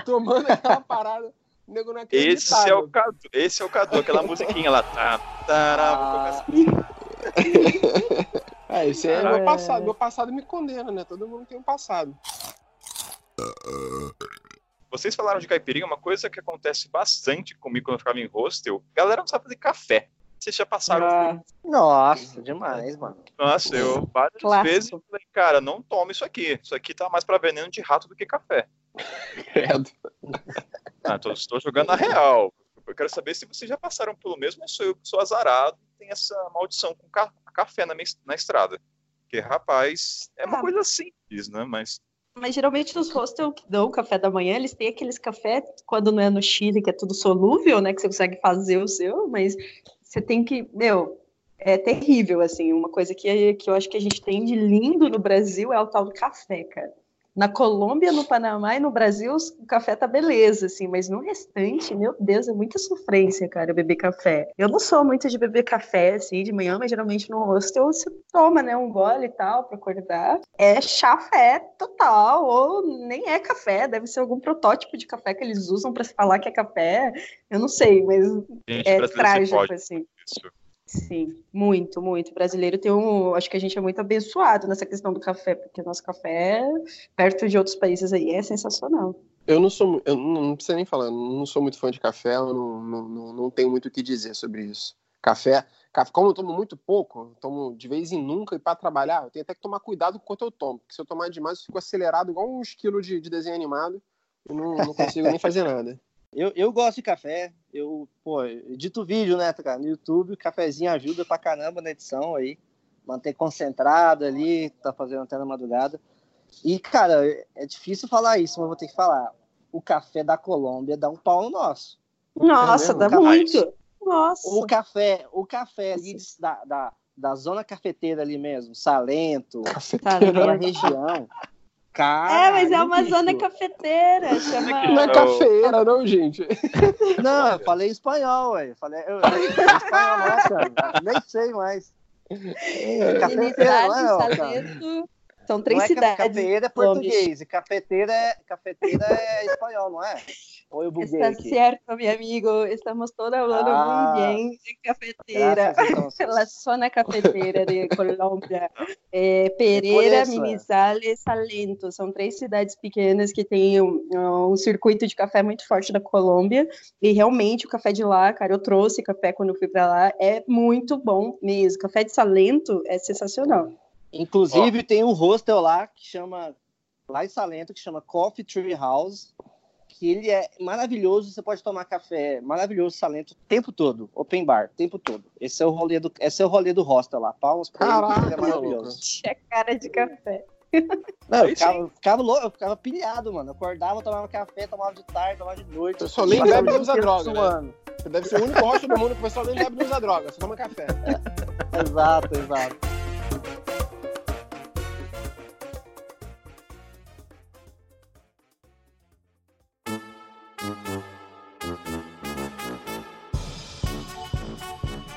B: tomando aquela parada. Nego não
A: esse é o Cadu, esse é o Cadu, aquela musiquinha lá. Tá, tará,
B: ah. é, esse é, meu passado. Meu passado me condena, né? Todo mundo tem um passado.
A: Vocês falaram de caipirinha, uma coisa que acontece bastante comigo quando eu ficava em hostel, a galera não sabe fazer café. Vocês já passaram ah,
D: por... Nossa, demais, mano.
A: Nossa, eu várias Clássico. vezes falei, cara, não tome isso aqui. Isso aqui tá mais pra veneno de rato do que café. Credo. ah, tô, estou jogando a real. Eu quero saber se vocês já passaram pelo mesmo ou sou eu que sou azarado e tem essa maldição com ca café na, minha, na estrada. Porque, rapaz, é uma ah. coisa simples, né? Mas
C: mas geralmente nos hostels que dão café da manhã, eles têm aqueles café, quando não é no Chile, que é tudo solúvel, né? Que você consegue fazer o seu, mas você tem que, meu, é terrível, assim, uma coisa que, que eu acho que a gente tem de lindo no Brasil é o tal do café, cara. Na Colômbia, no Panamá e no Brasil, o café tá beleza, assim, mas no restante, meu Deus, é muita sofrência, cara, beber café. Eu não sou muito de beber café, assim, de manhã, mas geralmente no hostel você toma, né, um gole e tal, pra acordar. É chafé total, ou nem é café, deve ser algum protótipo de café que eles usam para falar que é café. Eu não sei, mas Gente, é trágico, assim. Isso. Sim, muito, muito. O brasileiro tem um. Acho que a gente é muito abençoado nessa questão do café, porque o nosso café, perto de outros países aí, é sensacional.
B: Eu não sou. Eu não, não precisa nem falar, não sou muito fã de café, eu não, não, não, não tenho muito o que dizer sobre isso. Café, café, como eu tomo muito pouco, tomo de vez em nunca e para trabalhar, eu tenho até que tomar cuidado com quanto eu tomo, porque se eu tomar demais, eu fico acelerado igual um esquilo de, de desenho animado e não, não consigo nem fazer nada.
D: Eu, eu gosto de café, eu, pô, edito vídeo, né, cara, no YouTube, o cafezinho ajuda pra caramba na edição aí, manter concentrado ali, tá fazendo até na madrugada. E, cara, é difícil falar isso, mas vou ter que falar. O café da Colômbia dá um pau no nosso.
C: Nossa, dá muito. Nossa.
D: O café, o café ali da, da, da zona cafeteira ali mesmo, Salento, aquela região,
C: Cara, é, mas é uma zona cafeteira. Chama...
B: Não é cafeira, não, gente.
D: Não, eu falei espanhol, ué. Falei, eu, eu, espanhol, nossa, nem sei mais.
C: É, cafeteira, não é, São três não é cidades.
D: Cafeteira é português, e cafeteira é, cafeteira é espanhol, não é? Ou eu buguei
C: Está aqui? certo, meu amigo. Estamos todos falando ah, muito bem de cafeteira. La zona cafeteira de Colômbia. É, Pereira, Minizales, Salento. São três cidades pequenas que têm um, um, circuito de café muito forte da Colômbia. E realmente o café de lá, cara, eu trouxe café quando eu fui para lá. É muito bom mesmo. Café de Salento é sensacional.
D: Inclusive, oh. tem um hostel lá que chama, lá em Salento, que chama Coffee Tree House que ele é maravilhoso, você pode tomar café maravilhoso, salento, o tempo todo, open bar, o tempo todo. Esse é o rolê do, esse é o rolê do hostel lá, palmas pra Caraca, ele, é maravilhoso.
C: É cara de café.
D: Não, eu ficava, ficava, louco, eu ficava pilhado, mano. Eu acordava, tomava café, tomava de tarde, tomava de noite.
B: Eu só nem bebe e usa droga, né? Você deve ser o único rosto do mundo que o pessoal nem bebe e usa droga, só toma café.
D: exato, exato.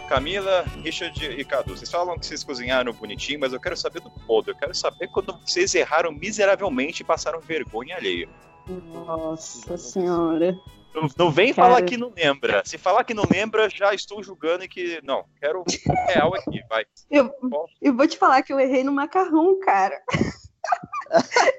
A: Camila, Richard e Cadu, vocês falam que vocês cozinharam bonitinho, mas eu quero saber do todo. Eu quero saber quando vocês erraram miseravelmente e passaram vergonha alheia.
C: Nossa senhora.
A: Não, não vem
C: Cara.
A: falar que não lembra. Se falar que não lembra, já estou julgando e que. Não, quero real aqui, vai.
C: Eu, eu vou te falar que eu errei no macarrão, cara.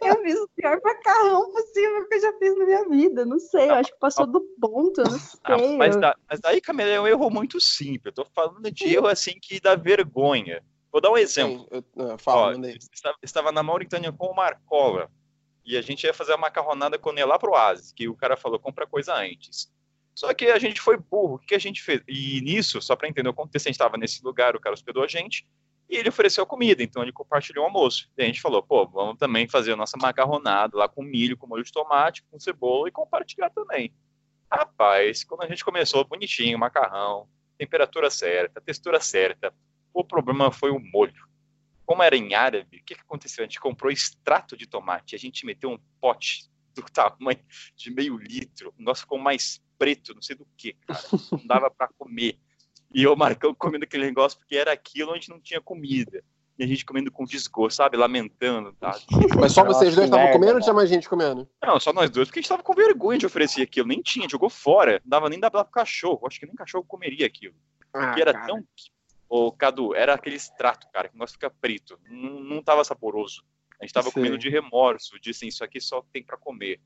C: Eu fiz o pior macarrão possível que eu já fiz na minha vida. Não sei, eu acho que passou do ponto, eu não
A: Ah,
C: sei.
A: mas,
C: eu-
A: da, mas daí, Camila, é um erro muito simples. Eu tô falando de erro assim que dá vergonha. Vou dar um exemplo.
B: Sim, eu, ah, fala,
A: Ó, estava, estava na Mauritânia com o Marcola. E a gente ia fazer a macarronada quando ia lá pro Oasis, que o cara falou, compra coisa antes. Só que a gente foi burro. O que a gente fez? E nisso, só para entender o contexto, a gente estava nesse lugar, o cara hospedou a gente, e ele ofereceu comida, então ele compartilhou o almoço. E a gente falou, pô, vamos também fazer a nossa macarronada lá com milho, com molho de tomate, com cebola e compartilhar também. Rapaz, quando a gente começou, bonitinho, macarrão, temperatura certa, textura certa, o problema foi o molho. Como era em árabe, o que, que aconteceu? A gente comprou extrato de tomate, a gente meteu um pote do tamanho de meio litro, o negócio ficou mais preto, não sei do que, cara, não dava para comer. E eu Marcão comendo aquele negócio porque era aquilo onde não tinha comida. E a gente comendo com desgosto, sabe? Lamentando, tá?
B: Mas só vocês dois estavam comendo ou tinha mais gente comendo?
A: Não, só nós dois, porque a gente tava com vergonha de oferecer aquilo. Nem tinha, jogou fora. Não dava nem dar pro cachorro. Acho que nem cachorro comeria aquilo.
B: Ah,
A: Porque era
B: cara.
A: tão. Ô, Cadu, era aquele extrato, cara, que o negócio fica preto. Não, não tava saboroso. A gente tava
B: Sei.
A: comendo de remorso, de assim, isso aqui só tem pra comer.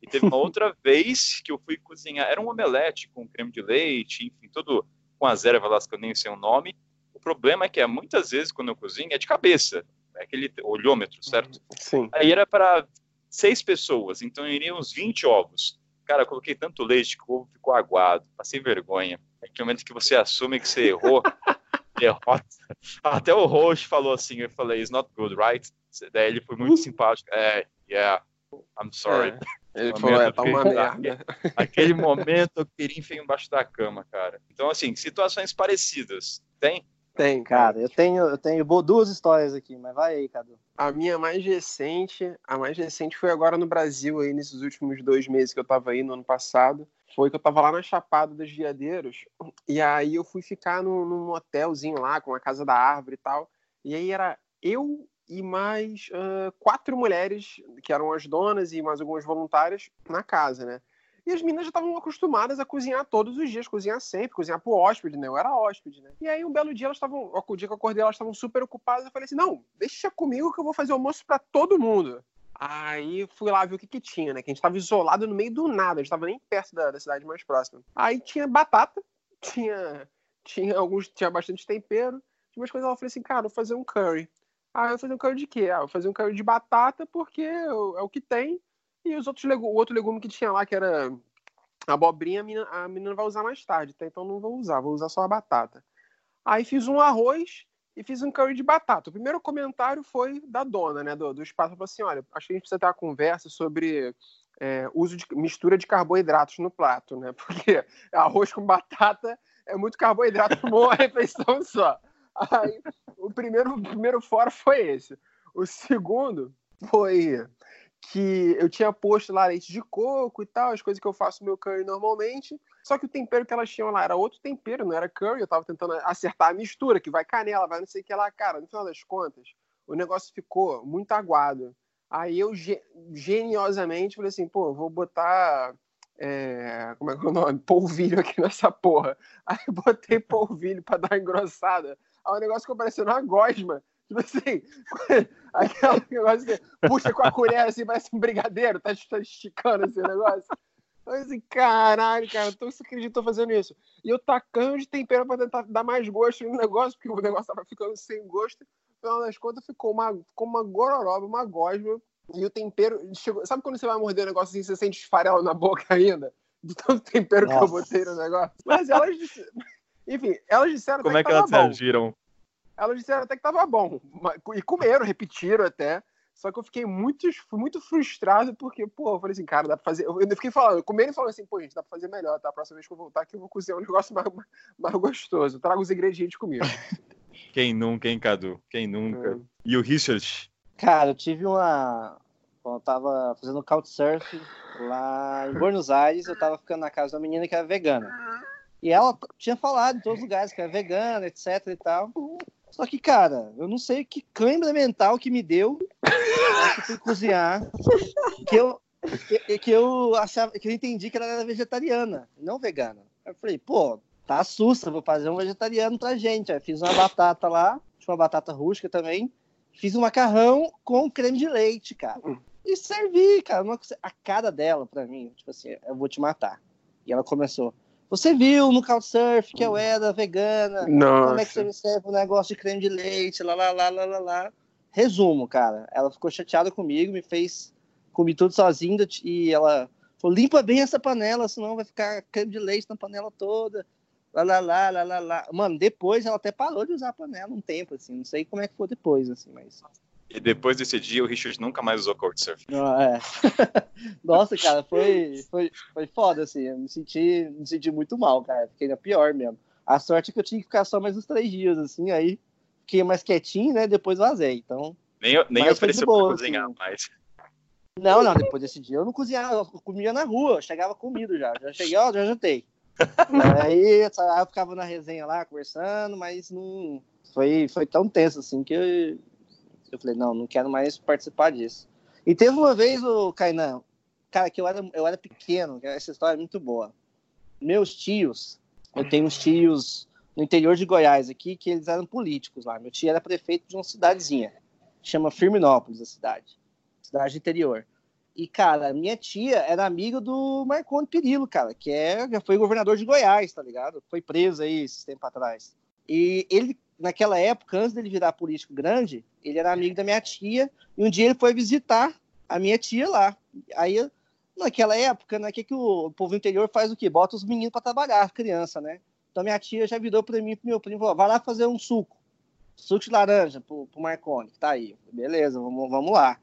A: E teve uma outra vez que eu fui cozinhar, era um omelete com creme de leite, enfim, tudo com as ervas lá que eu nem sei o nome. O problema é que é, muitas vezes quando eu cozinho é de cabeça, é aquele olhômetro, certo?
B: Sim.
A: Aí era para seis pessoas, então iriam uns 20 ovos. Cara, eu coloquei tanto leite que o ovo ficou aguado, passei vergonha. É que momento que você assume que você errou, derrota. Até o host falou assim, eu falei, it's not good, right? Daí ele foi muito simpático. É, yeah, I'm sorry.
B: É. Ele
A: Uma
B: falou, é, tá uma merda.
A: Aquele momento eu queria enfiar embaixo da cama, cara. Então, assim, situações parecidas. Tem?
B: Tem, cara.
D: Eu tenho, eu tenho bo- duas histórias aqui, mas vai aí, Cadu.
B: A minha mais recente, a mais recente foi agora no Brasil, aí nesses últimos dois meses que eu tava aí no ano passado. Foi que eu tava lá na Chapada dos Veadeiros. E aí eu fui ficar num, num hotelzinho lá, com a casa da árvore e tal. E aí era eu e mais ah, quatro mulheres, que eram as donas e mais algumas voluntárias, na casa, né? E as meninas já estavam acostumadas a cozinhar todos os dias, cozinhar sempre, cozinhar pro hóspede, né? Eu era hóspede, né? E aí um belo dia elas estavam, o dia que eu acordei, elas estavam super ocupadas. Eu falei assim: não, deixa comigo que eu vou fazer almoço pra todo mundo. Aí fui lá ver o que que tinha, né? Que a gente tava isolado no meio do nada, a gente tava nem perto da, da cidade mais próxima. Aí tinha batata, tinha, tinha alguns, tinha bastante tempero, tinha umas coisas. Eu falei assim, cara, vou fazer um curry. Ah, eu fazer um curry de quê? Ah, eu fazer um curry de batata porque é o que tem. E os outros o outro legume que tinha lá, que era abobrinha, a menina, a menina vai usar mais tarde, tá? Então não vou usar, vou usar só a batata. Aí fiz um arroz e fiz um curry de batata. O primeiro comentário foi da dona, né, do, do espaço. Falou assim: olha, acho que a gente precisa ter uma conversa sobre é, uso de mistura de carboidratos no prato, né? Porque arroz com batata é muito carboidrato uma refeição só. Aí o primeiro, o primeiro fora foi esse. O segundo foi que eu tinha posto lá leite de coco e tal, as coisas que eu faço no meu curry normalmente. Só que o tempero que elas tinham lá era outro tempero, não era curry. Eu tava tentando acertar a mistura, que vai canela, vai não sei o que lá. Cara, no final das contas, o negócio ficou muito aguado. Aí eu ge- geniosamente falei assim, pô, vou botar. é, como é que é o nome? Polvilho aqui nessa porra. Aí botei polvilho pra dar engrossada. Aí o negócio ficou parecendo uma gosma. Tipo assim, aquele negócio que puxa com a colher assim, parece um brigadeiro, tá tá esticando esse negócio. Eu falei assim, caralho, cara, tu acreditou fazendo isso? E eu tacando de tempero pra tentar dar mais gosto no negócio, porque o negócio tava ficando sem gosto. No final das contas, ficou uma, ficou uma gororoba, uma gosma. E o tempero chegou. Sabe quando você vai morder o negócio assim, você sente esfarelo na boca ainda? De tanto tempero que eu
D: Nossa.
B: botei no negócio. Mas elas. Enfim, elas disseram
A: Como
B: até
A: é que
B: que
A: elas
B: tava bom.
A: reagiram?
B: Elas disseram até que tava bom. E comeram, repetiram até. Só que eu fiquei muito, fui muito frustrado porque, pô, eu falei assim, cara, dá pra fazer. Eu fiquei falando, comendo e falando assim, pô, gente, dá pra fazer melhor, tá? A próxima vez que eu voltar aqui eu vou cozinhar um negócio mais, mais gostoso. Traga os ingredientes comigo.
A: Quem nunca, hein, Cadu? Quem nunca?
B: É.
A: E o Richard?
D: Cara, eu tive uma. Quando eu tava fazendo couchsurfing lá em Buenos Aires, eu tava ficando na casa de uma menina que era vegana. E ela tinha falado em todos os lugares que era vegana, etc e tal. Só que, cara, eu não sei que câimbra mental que me deu que fui cozinhar, que eu, que, que, eu achava, que eu entendi que ela era vegetariana, não vegana. Eu falei, pô, tá sussa, vou fazer um vegetariano pra gente. Aí fiz uma batata lá, uma batata rústica também. Fiz um macarrão com creme de leite, cara. E servi, cara. Uma, a cara dela pra mim, tipo assim, eu vou te matar. E ela começou. Você viu no Couchsurf que eu era vegana?
B: Nossa.
D: Como é que você me serve um negócio de creme de leite? Lá, lá, lá, lá, lá, lá. Resumo, cara. Ela ficou chateada comigo, me fez comi tudo sozinho e ela falou: limpa bem essa panela, senão vai ficar creme de leite na panela toda. Lá, lá, lá, lá, lá, lá. Mano, depois ela até parou de usar a panela um tempo, assim. Não sei como é que foi depois, assim, mas.
A: E depois desse dia, o Richard nunca mais usou Couchsurf.
D: Não, é. Nossa, cara, foi, foi, foi foda, assim. Eu me senti, me senti muito mal, cara. Fiquei na pior mesmo. A sorte é que eu tinha que ficar só mais uns três dias, assim, aí fiquei mais quietinho, né? Depois vazei. Então.
A: Nem, nem ofereceu boa, pra cozinhar assim. mais.
D: Não, não, depois desse dia eu não cozinhava, eu comia na rua, eu chegava comido já. Já cheguei, ó, já jantei. aí eu ficava na resenha lá, conversando, mas não. Foi, foi tão tenso assim que eu, eu falei, não, não quero mais participar disso. E teve uma vez o Kainan, cara, que eu era, eu era pequeno, essa história é muito boa. Meus tios, eu tenho uns tios no interior de Goiás aqui, que eles eram políticos lá. Meu tio era prefeito de uma cidadezinha, chama Firminópolis, a cidade cidade interior. E, cara, minha tia era amiga do Marconi Perillo, cara, que é, já foi governador de Goiás, tá ligado? Foi preso aí esses tempos atrás. E ele, naquela época, antes dele virar político grande, ele era amigo da minha tia, e um dia ele foi visitar a minha tia lá. Aí, naquela época, né, que, que o povo interior faz o quê? Bota os meninos para trabalhar, criança, né? Então minha tia já virou para mim pro meu primo, falou, vai lá fazer um suco. Suco de laranja pro, pro Marconi, que tá aí. Beleza, vamos, vamos lá.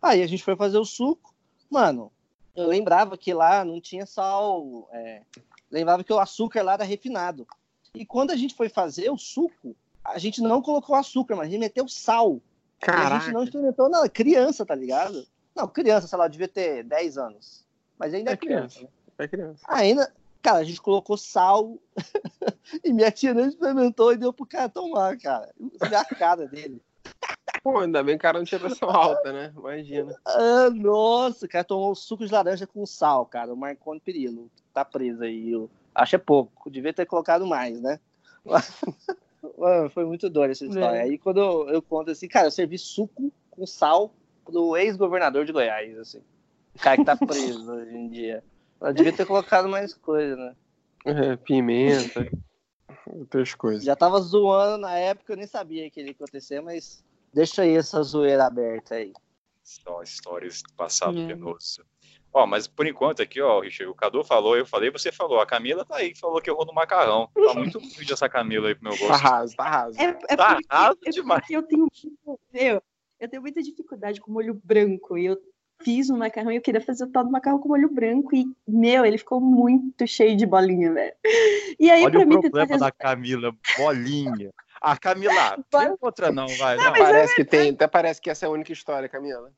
D: Aí a gente foi fazer o suco. Mano, eu lembrava que lá não tinha sal. É, lembrava que o açúcar lá era refinado. E quando a gente foi fazer o suco, a gente não colocou açúcar, mas a gente meteu sal.
B: Caraca.
D: a gente não experimentou nada. Criança, tá ligado? Não, criança, sei lá, devia ter 10 anos. Mas ainda é, é criança. criança.
B: Né? É criança.
D: Ainda, cara, a gente colocou sal e minha tia não experimentou e deu pro cara tomar, cara. a cara dele.
B: Pô, ainda bem que o cara não tinha pressão alta, né? Imagina.
D: Ah, nossa, o cara tomou suco de laranja com sal, cara. O Marconi Perillo tá preso aí. Eu acho é pouco. Devia ter colocado mais, né? Mano, foi muito doido essa história. É. Aí quando eu, eu, conto assim, cara, eu servi suco com sal pro ex-governador de Goiás, assim. O cara que tá preso hoje em dia. Eu devia ter colocado mais coisa, né?
B: É, pimenta, outras coisas.
D: Já tava zoando na época, eu nem sabia que ia acontecer, mas Deixa aí essa zoeira aberta aí.
A: Só histórias do passado é. penoso. Ó, mas por enquanto aqui, ó, Richard, o Cadu falou, eu falei, você falou. A Camila tá aí, falou que errou no macarrão. Tá muito humilde essa Camila aí pro meu gosto.
B: Tá raso, tá raso.
C: É, é
A: tá raso
C: é
A: demais.
C: Eu tenho, eu, eu tenho muita dificuldade com molho branco e eu fiz um macarrão e eu queria fazer o tal do macarrão com molho branco e, meu, ele ficou muito cheio de bolinha, velho. E aí,
A: Olha
C: pra
A: o
C: mim,
A: problema da Camila, bolinha. Ah, Camila, tem outra não, vai.
B: Não,
A: não.
B: Parece é que tem, até parece que essa é a única história, Camila.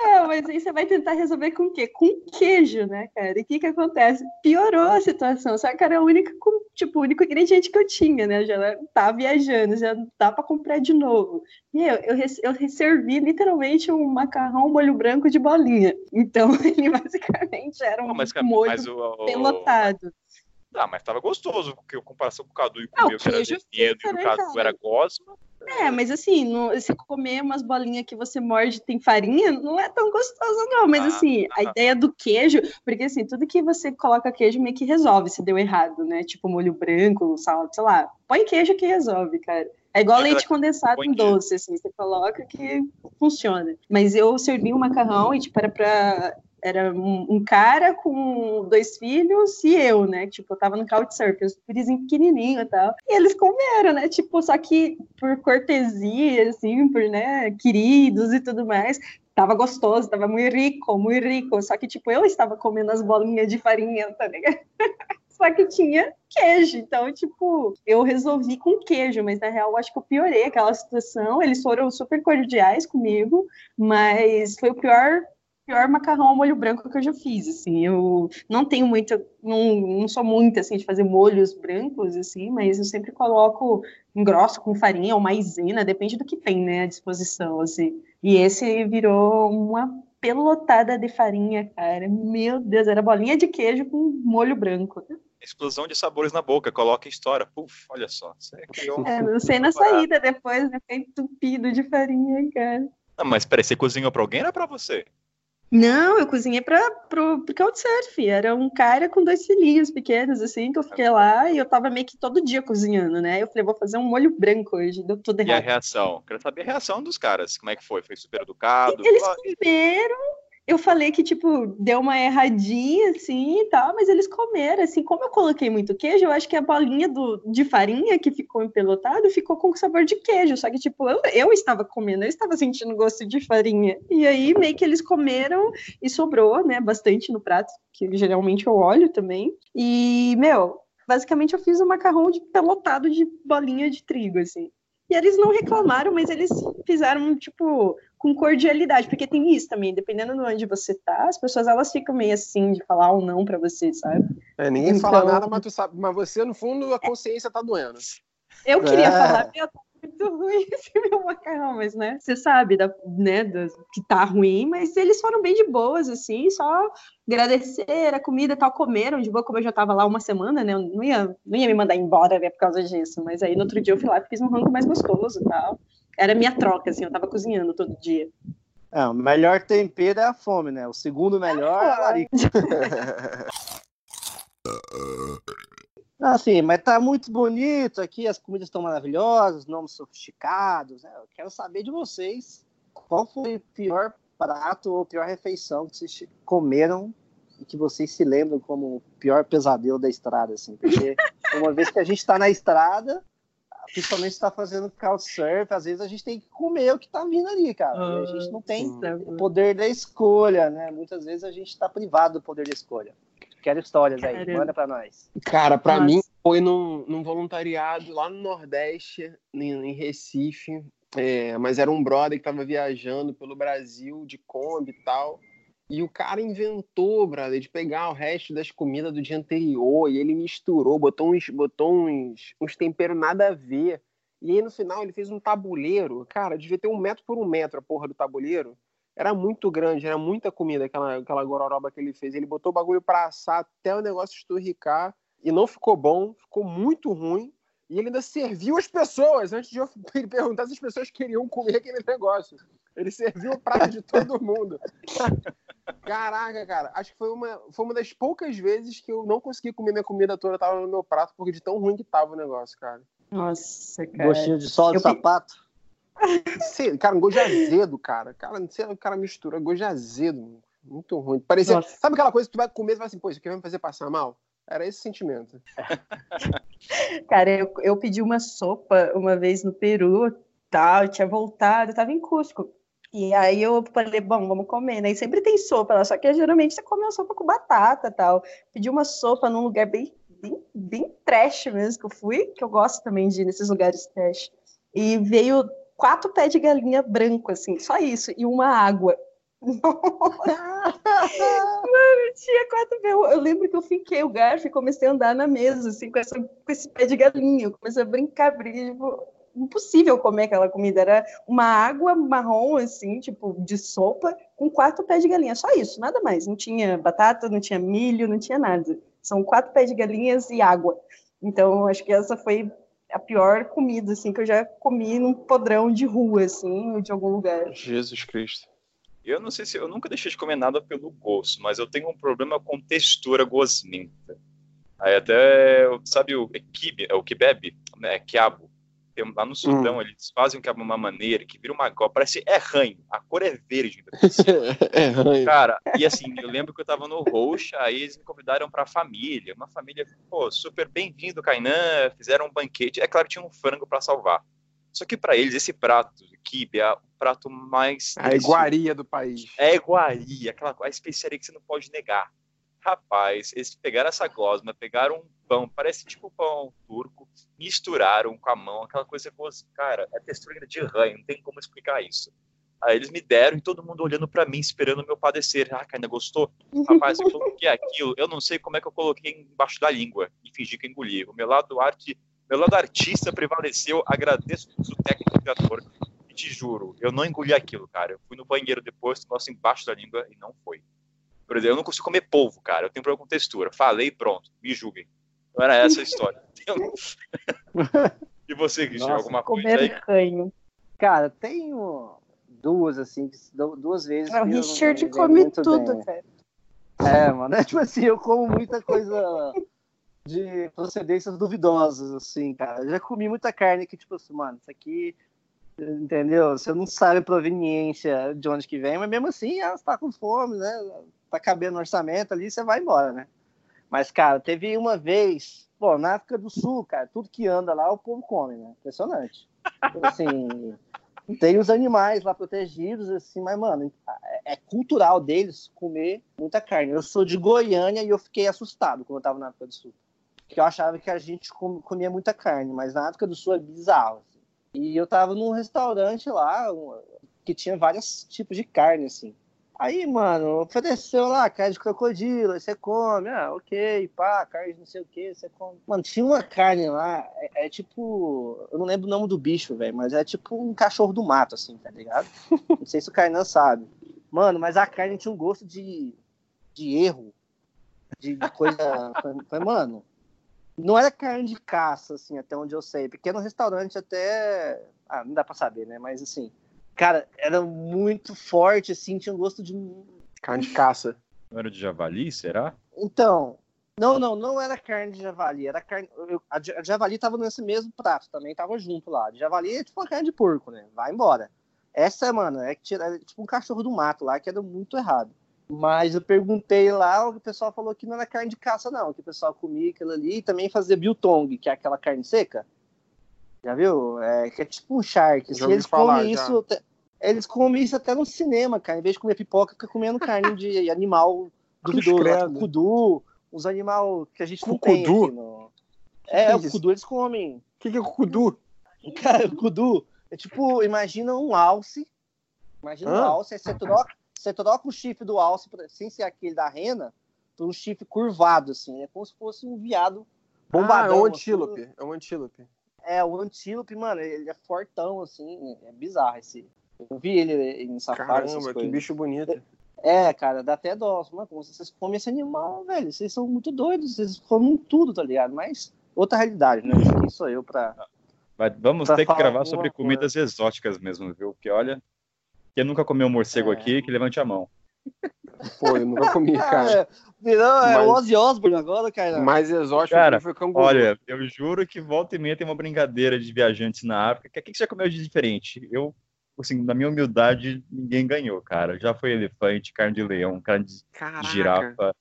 C: É, mas aí você vai tentar resolver com o quê? Com queijo, né, cara? E o que que acontece? Piorou a situação, só que era a única, tipo, o único ingrediente que eu tinha, né? Já tá viajando, já dá para comprar de novo. E eu, eu, eu servi literalmente um macarrão molho branco de bolinha. Então, ele basicamente era um
A: mas,
C: molho
A: mas o, o,
C: pelotado.
A: Ah, mas tava gostoso, porque a comparação com o Cadu e com o meu, que era dedo e o Cadu era gosma.
C: É, mas assim, se comer umas bolinhas que você morde tem farinha, não é tão gostoso, não. Mas ah, assim, ah, a ideia do queijo, porque assim, tudo que você coloca queijo meio que resolve se deu errado, né? Tipo molho branco, sal, sei lá. Põe queijo que resolve, cara. É igual leite condensado em doce, assim, você coloca que funciona. Mas eu servi um macarrão e, tipo, era pra era um, um, cara com dois filhos e eu, né? Tipo, eu tava no Couchsurfing, os filhozinhos pequenininho e tal. E eles comeram, né? Tipo, só que por cortesia, assim, por, né, queridos e tudo mais, tava gostoso, tava muito rico, muito rico. Só que, tipo, eu estava comendo as bolinhas de farinha, tá ligado? só que tinha queijo. Então, tipo, eu resolvi com queijo, mas na real eu acho que eu piorei aquela situação. Eles foram super cordiais comigo, mas foi o pior pior macarrão ao molho branco que eu já fiz, assim. Eu não tenho muito, não, não sou muito, assim, de fazer molhos brancos, assim, mas eu sempre coloco engrosso com farinha ou maisena, depende do que tem, né, à disposição, assim. E esse virou uma pelotada de farinha, cara. Meu Deus, era bolinha de queijo com molho branco.
A: Explosão de sabores na boca, coloca e estoura. Puf, olha só.
C: É, não sei na saída depois, né? Fica entupido de farinha, cara.
A: Não, mas peraí, você cozinhou pra alguém ou pra você?
C: Não, eu cozinhei para pro, pro Couchsurf. Era um cara com dois filhinhos pequenos, assim, que eu fiquei lá e eu tava meio que todo dia cozinhando, né? Eu falei, vou fazer um molho branco hoje, deu tudo errado.
A: E a reação? Quero saber a reação dos caras. Como é que foi? Foi super educado?
C: Eles comeram, eu falei que, tipo, deu uma erradinha, assim, e tal, mas eles comeram, assim, como eu coloquei muito queijo, eu acho que a bolinha do, de farinha que ficou empelotado ficou com sabor de queijo, só que, tipo, eu, eu estava comendo, eu estava sentindo gosto de farinha, e aí meio que eles comeram e sobrou, né, bastante no prato, que geralmente eu olho também, e, meu, basicamente eu fiz um macarrão de pelotado de bolinha de trigo, assim. E eles não reclamaram, mas eles fizeram, tipo, com cordialidade, porque tem isso também, dependendo de onde você tá, as pessoas elas ficam meio assim de falar ou não para você, sabe?
B: É, ninguém então... fala nada, mas tu sabe, mas você, no fundo, a consciência tá doendo.
C: Eu queria é. falar, muito ruim esse meu macarrão, mas né, você sabe da, né, do, que tá ruim, mas eles foram bem de boas, assim, só agradecer a comida e tal, comeram de boa, como eu já tava lá uma semana, né, eu não ia, não ia me mandar embora, né, por causa disso, mas aí no outro dia eu fui lá e fiz um rango mais gostoso e tal era minha troca, assim, eu tava cozinhando todo dia.
D: É, o melhor tempero é a fome, né? O segundo melhor é a larica. assim, mas tá muito bonito aqui, as comidas estão maravilhosas, nomes sofisticados. Né? Eu quero saber de vocês qual foi o pior prato ou pior refeição que vocês comeram e que vocês se lembram como o pior pesadelo da estrada, assim. Porque uma vez que a gente tá na estrada, principalmente está fazendo couchsurf, às vezes a gente tem que comer o que está vindo ali, cara. Ah, a gente não tem o poder da escolha, né? Muitas vezes a gente está privado do poder da escolha. Quero histórias Caramba. aí, manda para nós.
B: Cara, para mim foi num, num, voluntariado lá no Nordeste, em, em Recife, é, mas era um brother que estava viajando pelo Brasil de Kombi e tal. E o cara inventou, brother, de pegar o resto das comidas do dia anterior e ele misturou, botou uns, botou uns, uns temperos nada a ver. E aí no final ele fez um tabuleiro. Cara, devia ter um metro por um metro a porra do tabuleiro. Era muito grande, era muita comida aquela, aquela gororoba que ele fez. Ele botou o bagulho pra assar até o negócio esturricar e não ficou bom, ficou muito ruim. E ele ainda serviu as pessoas antes de eu perguntar se as pessoas queriam comer aquele negócio. Ele serviu o prato de todo mundo. Caraca, cara, acho que foi uma, foi uma das poucas vezes que eu não consegui comer minha comida toda, tava no meu prato, porque de tão ruim que tava o negócio, cara.
C: Nossa, cara.
D: Gostinho de sol de eu sapato.
B: Sei, cara, um gosto de azedo, cara. Cara, não sei, o cara mistura gosto de azedo, muito ruim. Parecia, Nossa. sabe aquela coisa que tu vai comer e vai assim, pô, isso aqui vai me fazer passar mal? Era esse sentimento.
C: cara, eu, eu pedi uma sopa uma vez no Peru, tal, eu tinha voltado, eu tava em Cusco. E aí eu falei, bom, vamos comer, né? E sempre tem sopa lá, só que geralmente você come uma sopa com batata tal. Pedi uma sopa num lugar bem, bem, bem trash mesmo que eu fui, que eu gosto também de ir nesses lugares trash. E veio quatro pés de galinha branco, assim, só isso, e uma água. Mano, tinha quatro pés. Eu lembro que eu fiquei o garfo e comecei a andar na mesa, assim, com, essa, com esse pé de galinha. Eu comecei a brincar, brincar, tipo, impossível comer aquela comida. Era uma água marrom, assim, tipo, de sopa, com quatro pés de galinha. Só isso, nada mais. Não tinha batata, não tinha milho, não tinha nada. São quatro pés de galinhas e água. Então, acho que essa foi a pior comida, assim, que eu já comi num podrão de rua, assim, ou de algum lugar.
B: Jesus Cristo.
A: Eu não sei se eu nunca deixei de comer nada pelo gosto, mas eu tenho um problema com textura gosmenta. Aí até, sabe o kibe, é o kibebe, né, quiabo tem, lá no Sudão, hum. eles fazem que é uma maneira que vira uma copa, parece é ranho, a cor é verde.
B: é ranho.
A: Cara, e assim, eu lembro que eu tava no Roxa, aí eles me convidaram pra família, uma família, pô, super bem-vindo, Kainan, fizeram um banquete, é claro que tinha um frango para salvar. Só que para eles, esse prato, kibe, é o prato mais...
B: A iguaria do país.
A: É a iguaria, aquela a especiaria que você não pode negar. Rapaz, eles pegaram essa gosma, pegaram um pão, parece tipo pão turco, misturaram com a mão, aquela coisa gostosa. Cara, é textura de ranho, não tem como explicar isso. Aí eles me deram e todo mundo olhando para mim, esperando o meu padecer. Ah, ainda gostou? Rapaz, eu coloquei aquilo, eu não sei como é que eu coloquei embaixo da língua e fingi que engoli. O meu lado arte, meu lado artista prevaleceu, agradeço o técnico ator. E te juro, eu não engoli aquilo, cara. Eu fui no banheiro depois, negócio embaixo da língua e não foi. Por exemplo, eu não consigo comer polvo, cara. Eu tenho problema com textura. Falei, pronto, me julguem. Não era essa a história. e você, Cristian, alguma coisa
C: aí? Canho.
D: Cara, tenho duas, assim, duas vezes.
C: o Richard come tudo, bem. velho.
D: É, mano, é tipo assim, eu como muita coisa de procedências duvidosas, assim, cara. Eu já comi muita carne que, tipo assim, mano, isso aqui, entendeu? Você não sabe a proveniência de onde que vem, mas mesmo assim, ela está com fome, né? Tá cabendo no orçamento ali, você vai embora, né? Mas, cara, teve uma vez, pô, na África do Sul, cara, tudo que anda lá, o povo come, né? Impressionante. Tipo assim, tem os animais lá protegidos, assim, mas, mano, é cultural deles comer muita carne. Eu sou de Goiânia e eu fiquei assustado quando eu tava na África do Sul. Porque eu achava que a gente comia muita carne, mas na África do Sul é bizarro. Assim. E eu tava num restaurante lá que tinha vários tipos de carne, assim. Aí, mano, ofereceu lá carne de crocodilo, aí você come, ah, ok, pá, carne de não sei o que, você come. Mano, tinha uma carne lá, é, é tipo. Eu não lembro o nome do bicho, velho, mas é tipo um cachorro do mato, assim, tá ligado? não sei se o Kainan sabe. Mano, mas a carne tinha um gosto de, de erro, de, de coisa. foi, mano, não era carne de caça, assim, até onde eu sei. Porque no restaurante até. Ah, não dá pra saber, né? Mas assim Cara, era muito forte, assim, tinha um gosto de.
B: Carne de caça.
A: Não era de javali, será?
D: Então. Não, não, não era carne de javali. Era carne. Eu, a, javali tava nesse mesmo prato, também tava junto lá. De javali é tipo uma carne de porco, né? Vai embora. Essa, mano, é, é tipo um cachorro do mato lá, que era muito errado. Mas eu perguntei lá, o pessoal falou que não era carne de caça, não. Que o pessoal comia aquilo ali e também fazia biltong, que é aquela carne seca. Já viu? É, que é tipo um shark. Se eles comem isso, eles comem isso até no cinema, cara. Em vez de comer pipoca, fica comendo carne de animal duvidoso. Né? Cudu, uns animal que a gente não tem aqui no... É, o cudu eles comem. O
B: que, que é o cudu?
D: Cara, o cudu é tipo, imagina um alce. Imagina Hã? um alce, aí você troca, você troca o chifre do alce, sem ser aquele da rena, por um chifre curvado, assim. É como se fosse um viado bombadão.
B: Ah, é um assim. antílope. Assim. É um antílope.
D: É, o antílope, mano, ele é fortão, assim. É bizarro esse, eu vi ele em safari.
B: Caramba, que bicho bonito.
D: É, cara, dá até dó. Mano, como vocês comem esse animal, velho? Vocês são muito doidos, vocês comem tudo, tá ligado? Mas outra realidade, né? Quem sou eu pra.
A: Mas vamos pra ter que gravar sobre comidas coisa. exóticas mesmo, viu? Porque olha, quem nunca comeu morcego é. aqui, que levante a mão.
B: Pô, eu nunca comi, cara. É,
D: virou, é o Ozzy Osbourne agora, cara.
B: Mais exótico
A: cara, foi canguru. Olha, eu juro que volta e meia tem uma brincadeira de viajantes na África. O que, que você comeu de diferente? Eu assim, na minha humildade, ninguém ganhou, cara. Já foi elefante, carne de leão, carne de Caraca. girafa.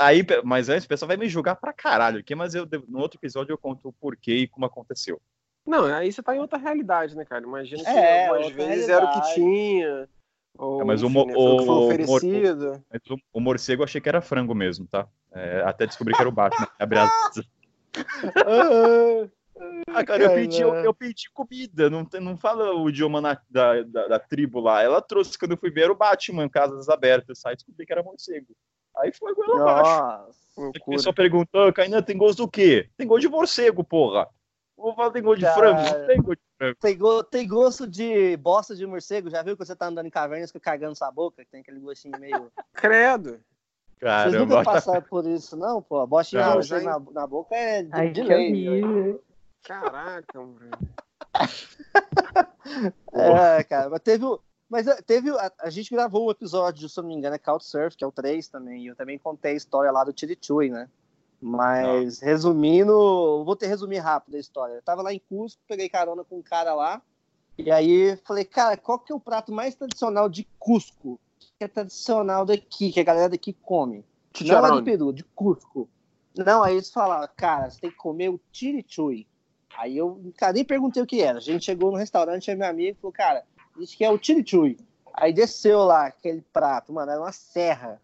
A: Aí, mas antes o pessoal vai me julgar pra caralho aqui, mas eu, no outro episódio eu conto o porquê e como aconteceu.
B: Não, aí você tá em outra realidade, né, cara? Imagina que é, algumas vezes realidade. era o que tinha. Ou,
A: é, mas enfim, o, né, o. O, o, o, morcego eu achei que era frango mesmo, tá? É, até descobri que era o Batman. Abre as... Ah, cara, eu pedi, eu, eu, pedi comida, não, não fala o idioma na, da, da, da, tribo lá. Ela trouxe, quando eu fui ver, era o Batman, Casas Abertas, aí descobri que era morcego. Aí foi com ela abaixo. O pessoal perguntou, Kainan, tem gosto do quê? Tem gosto de morcego, porra. Vou falar, tem gosto de frango? Tem gosto de frango.
D: Tem, go tem gosto de bosta de morcego? Já viu que você tá andando em cavernas que cagando sua boca, que tem aquele gostinho meio...
B: Credo.
D: Caramba. Vocês nunca passaram por isso, não, pô? Bosta de morcego já... na, na boca é de,
C: Ai, de lei.
B: Caraca, mano.
D: é, cara, mas teve. Mas eh, teve. A, a, gente gravou um episódio, se eu não me engano, é Couchsurf, que é o 3 também. E eu também contei a história lá do Chirichui, né? Mas, não. resumindo, vou ter resumir rápido a história. Eu tava lá em Cusco, peguei carona com um cara lá. E aí falei, cara, qual que é o prato mais tradicional de Cusco? Que é tradicional daqui, que a galera daqui come. Não lá de Peru, de Cusco. Não, aí eles falaram, cara, você tem que comer o chirichui. Aí eu, cara, nem perguntei o que era. A gente chegou no restaurante, aí meu amigo falou, cara, disse que é o chirichui. Aí desceu lá aquele prato, mano, era uma serra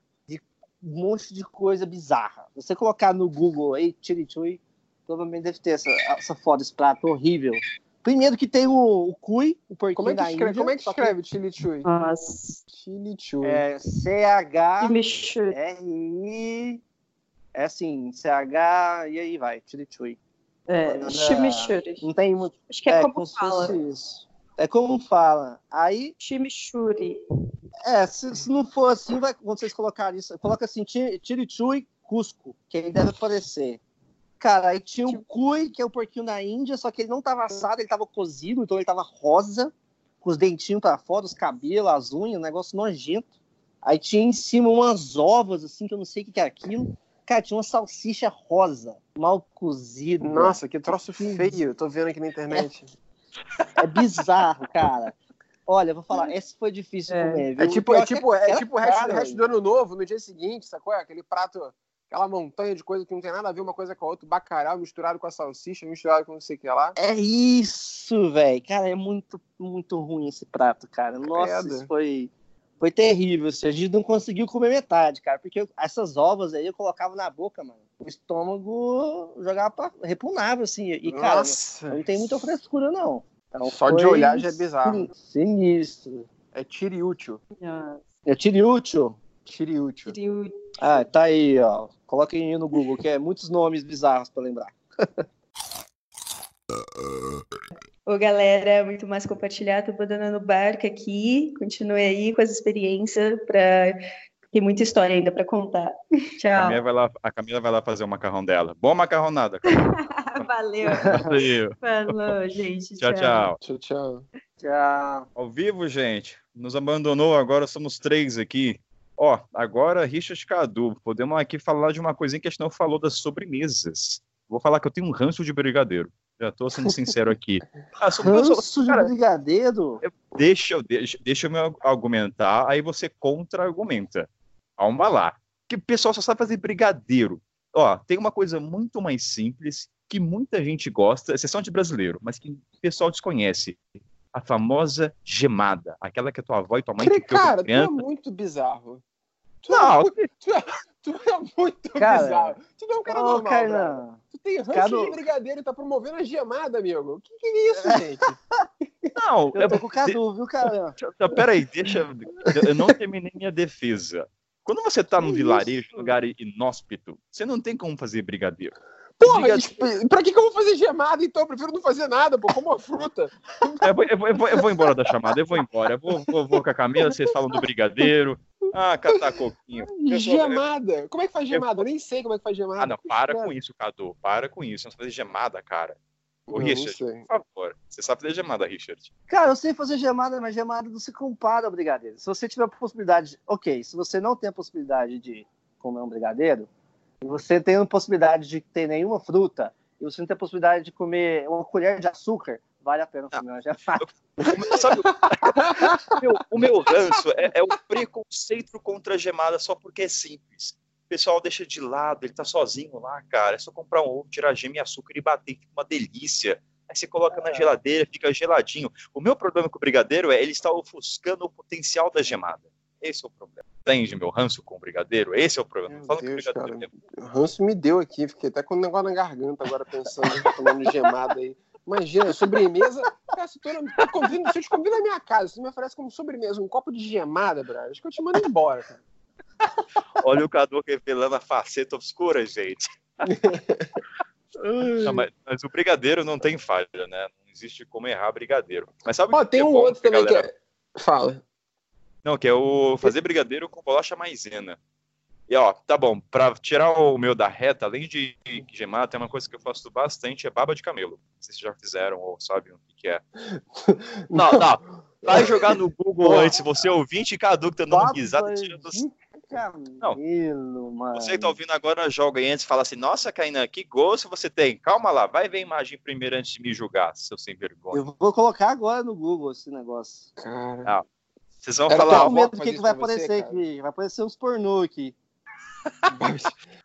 D: um monte de coisa bizarra. Você colocar no Google aí, chirichui, provavelmente deve ter essa, essa foto, esse prato horrível. Primeiro que tem o, o Cui, o porquinho
B: Como é que
D: da
B: escreve,
D: Índia.
B: como é que escreve Chili Chui?
C: Nossa.
B: Chili Chui.
D: É C-H...
C: Chimichurri.
D: R-I... É assim, C-H... E aí vai, Chirichui.
C: É,
D: Não.
C: chimichurri.
D: Não tem muito...
C: Acho que é, como,
D: como se
C: fala.
D: isso. É como fala. Aí,
C: Chimichurri.
D: é, se, se não for assim, vai, quando vocês colocarem isso, coloca assim, Chirichui Cusco, que aí deve aparecer. Cara, aí tinha o Cui, que é o porquinho da Índia, só que ele não tava assado, ele tava cozido, então ele tava rosa, com os dentinhos pra fora, os cabelos, as unhas, um negócio nojento. Aí tinha em cima umas ovas, assim, que eu não sei o que que é aquilo. Cara, tinha uma salsicha rosa, mal cozida.
B: Nossa, que troço feio. Tô vendo aqui na internet.
D: É bizarro, cara. Olha, eu vou falar, esse foi difícil
C: É.
D: comer, viu?
B: É tipo, é tipo, é tipo o resto, resto do ano novo, no dia seguinte, sacou? Aquele prato, aquela montanha de coisa que não tem nada a ver uma coisa com a outra, bacalhau misturado com a salsicha, misturado com não sei o que lá.
D: É isso, velho. Cara, é muito, muito ruim esse prato, cara. Nossa, isso foi, foi terrível. assim, a gente não conseguiu comer metade, cara. Porque eu- essas ovas aí eu colocava na boca, mano. O estômago jogava pra. repunava, assim. E, cara,
B: Nossa,
D: não tem muita frescura, não. Então,
B: Só de olhar já é bizarro.
D: Sinistro.
B: é tiriútil.
C: Nossa,
D: É tiriútil?
B: Tiriútil.
D: Ah, tá aí, ó. Coloquem aí no Google, que é muitos nomes bizarros pra lembrar.
C: Ô, galera, muito mais compartilhar. Tô botando no barco aqui. Continue aí com as experiências para tem muita história ainda para contar.
A: A
C: Tchau.
A: Camila, vai lá, a Camila vai lá fazer o macarrão dela. Boa macarronada.
C: Valeu.
A: Valeu.
C: Falou, gente.
A: Tchau, tchau.
B: Tchau, tchau.
D: Tchau.
A: Ao vivo, gente. Nos abandonou, agora somos três aqui. Ó, agora Richard Cadu. Podemos aqui falar de uma coisinha que a gente não falou das sobremesas. Vou falar que eu tenho um ranço de brigadeiro. Já tô sendo sincero aqui. Ah,
D: Ranço de
A: cara,
D: brigadeiro?
A: deixa eu, deixa, deixa eu me argumentar, aí você contra-argumenta. Calma lá. Que o pessoal só sabe fazer brigadeiro. Ó, tem uma coisa muito mais simples que muita gente gosta, exceção de brasileiro, mas que o pessoal desconhece. A famosa gemada. Aquela que a tua avó e tua mãe
B: Cara, tu é muito bizarro. Tu, é,
A: Não,
B: muito, tu, é, tu é muito
D: Cara,
B: bizarro. Tu não é um cara
D: Ô,
B: normal, brother. Tem
D: Cadu-
B: de brigadeiro e tá promovendo a gemada, amigo. O que, que é isso, gente?
A: não,
D: Eu tô com o Cadu, viu, cara?
A: Peraí, deixa. eu- não terminei minha defesa. Quando você tá num
D: Que
A: vilarejo,
D: isso?
A: num lugar inóspito, você não tem como fazer brigadeiro.
B: Porra,
A: Brigadeiro-
B: pra que, que eu vou fazer gemada, então? Eu prefiro não fazer nada, pô. Como uma fruta.
A: Eu vou, eu, vou, eu, vou, eu vou embora da chamada, eu vou embora. Eu vou, vou, vou com a Camila, vocês falam do brigadeiro. Ah, catar coquinho. Eu eu-
B: Gemada. Como é que faz gemada? Eu nem sei como é que faz gemada.
A: Ah, não, para com isso, Cadu. Para com isso. Não fazer gemada, cara. Ô,
B: Não, não
A: Richard,
B: sei.
A: por favor. Você sabe fazer gemada, Richard.
D: Cara, eu sei fazer gemada, mas gemada não se compara ao brigadeiro. Se você tiver a possibilidade, ok, se você não tem a possibilidade de comer um brigadeiro, e você tem a possibilidade de ter nenhuma fruta, e você não tem a possibilidade de comer uma colher de açúcar, vale a pena comer uma gemada.
A: Sabe, o, meu, o meu ranço é, é o preconceito contra a gemada só porque é simples. O pessoal deixa de lado, ele tá sozinho lá, cara. É só comprar um ovo, tirar gema e açúcar e bater, fica uma delícia. Aí você coloca na geladeira, fica geladinho. O meu problema com o brigadeiro é ele está ofuscando o potencial da gemada. Esse é o problema. Entende meu ranço com o brigadeiro? Esse é o problema.
B: Meu
A: Fala que o
B: Deus,
A: brigadeiro
B: cara.
A: é
B: O ranço me deu aqui. Fiquei até com um negócio na garganta agora pensando, tomando gemada aí. Imagina, sobremesa. Cara, se, convida- se eu te convido na minha casa, se me oferece como sobremesa um copo de gemada, brother, acho que eu te mando embora, cara.
A: Olha o Cadu revelando a faceta obscura, gente. Não, mas, mas o brigadeiro não tem falha, né? Não existe como errar brigadeiro. Mas sabe o
B: Ó,
A: que
B: tem
A: é
B: um outro também que
A: galera?
B: é. Fala.
A: Não, que é o fazer brigadeiro com bolacha maisena. E ó, tá bom, pra tirar o meu da reta, além de gemar, tem uma coisa que eu faço bastante, é baba de camelo. Não sei se já fizeram ou sabem o que, que é. Não, não. Vai jogar no Google antes, você ouvinte, Cadu que tá dando risada, tira do...
D: de camelo, mano.
A: Você que tá ouvindo agora, joga aí antes e fala assim, nossa, Kainan, que gosto você tem. Calma lá, vai ver a imagem primeiro antes de me julgar, seu sem vergonha.
D: Eu vou colocar agora no Google esse negócio.
B: Cara.
A: Vocês vão
B: Era
D: Eu
A: falar,
D: tô
B: avó
D: com medo
B: que
D: do que, que vai
B: você,
D: aparecer
B: cara.
D: aqui. Vai aparecer uns pornô aqui.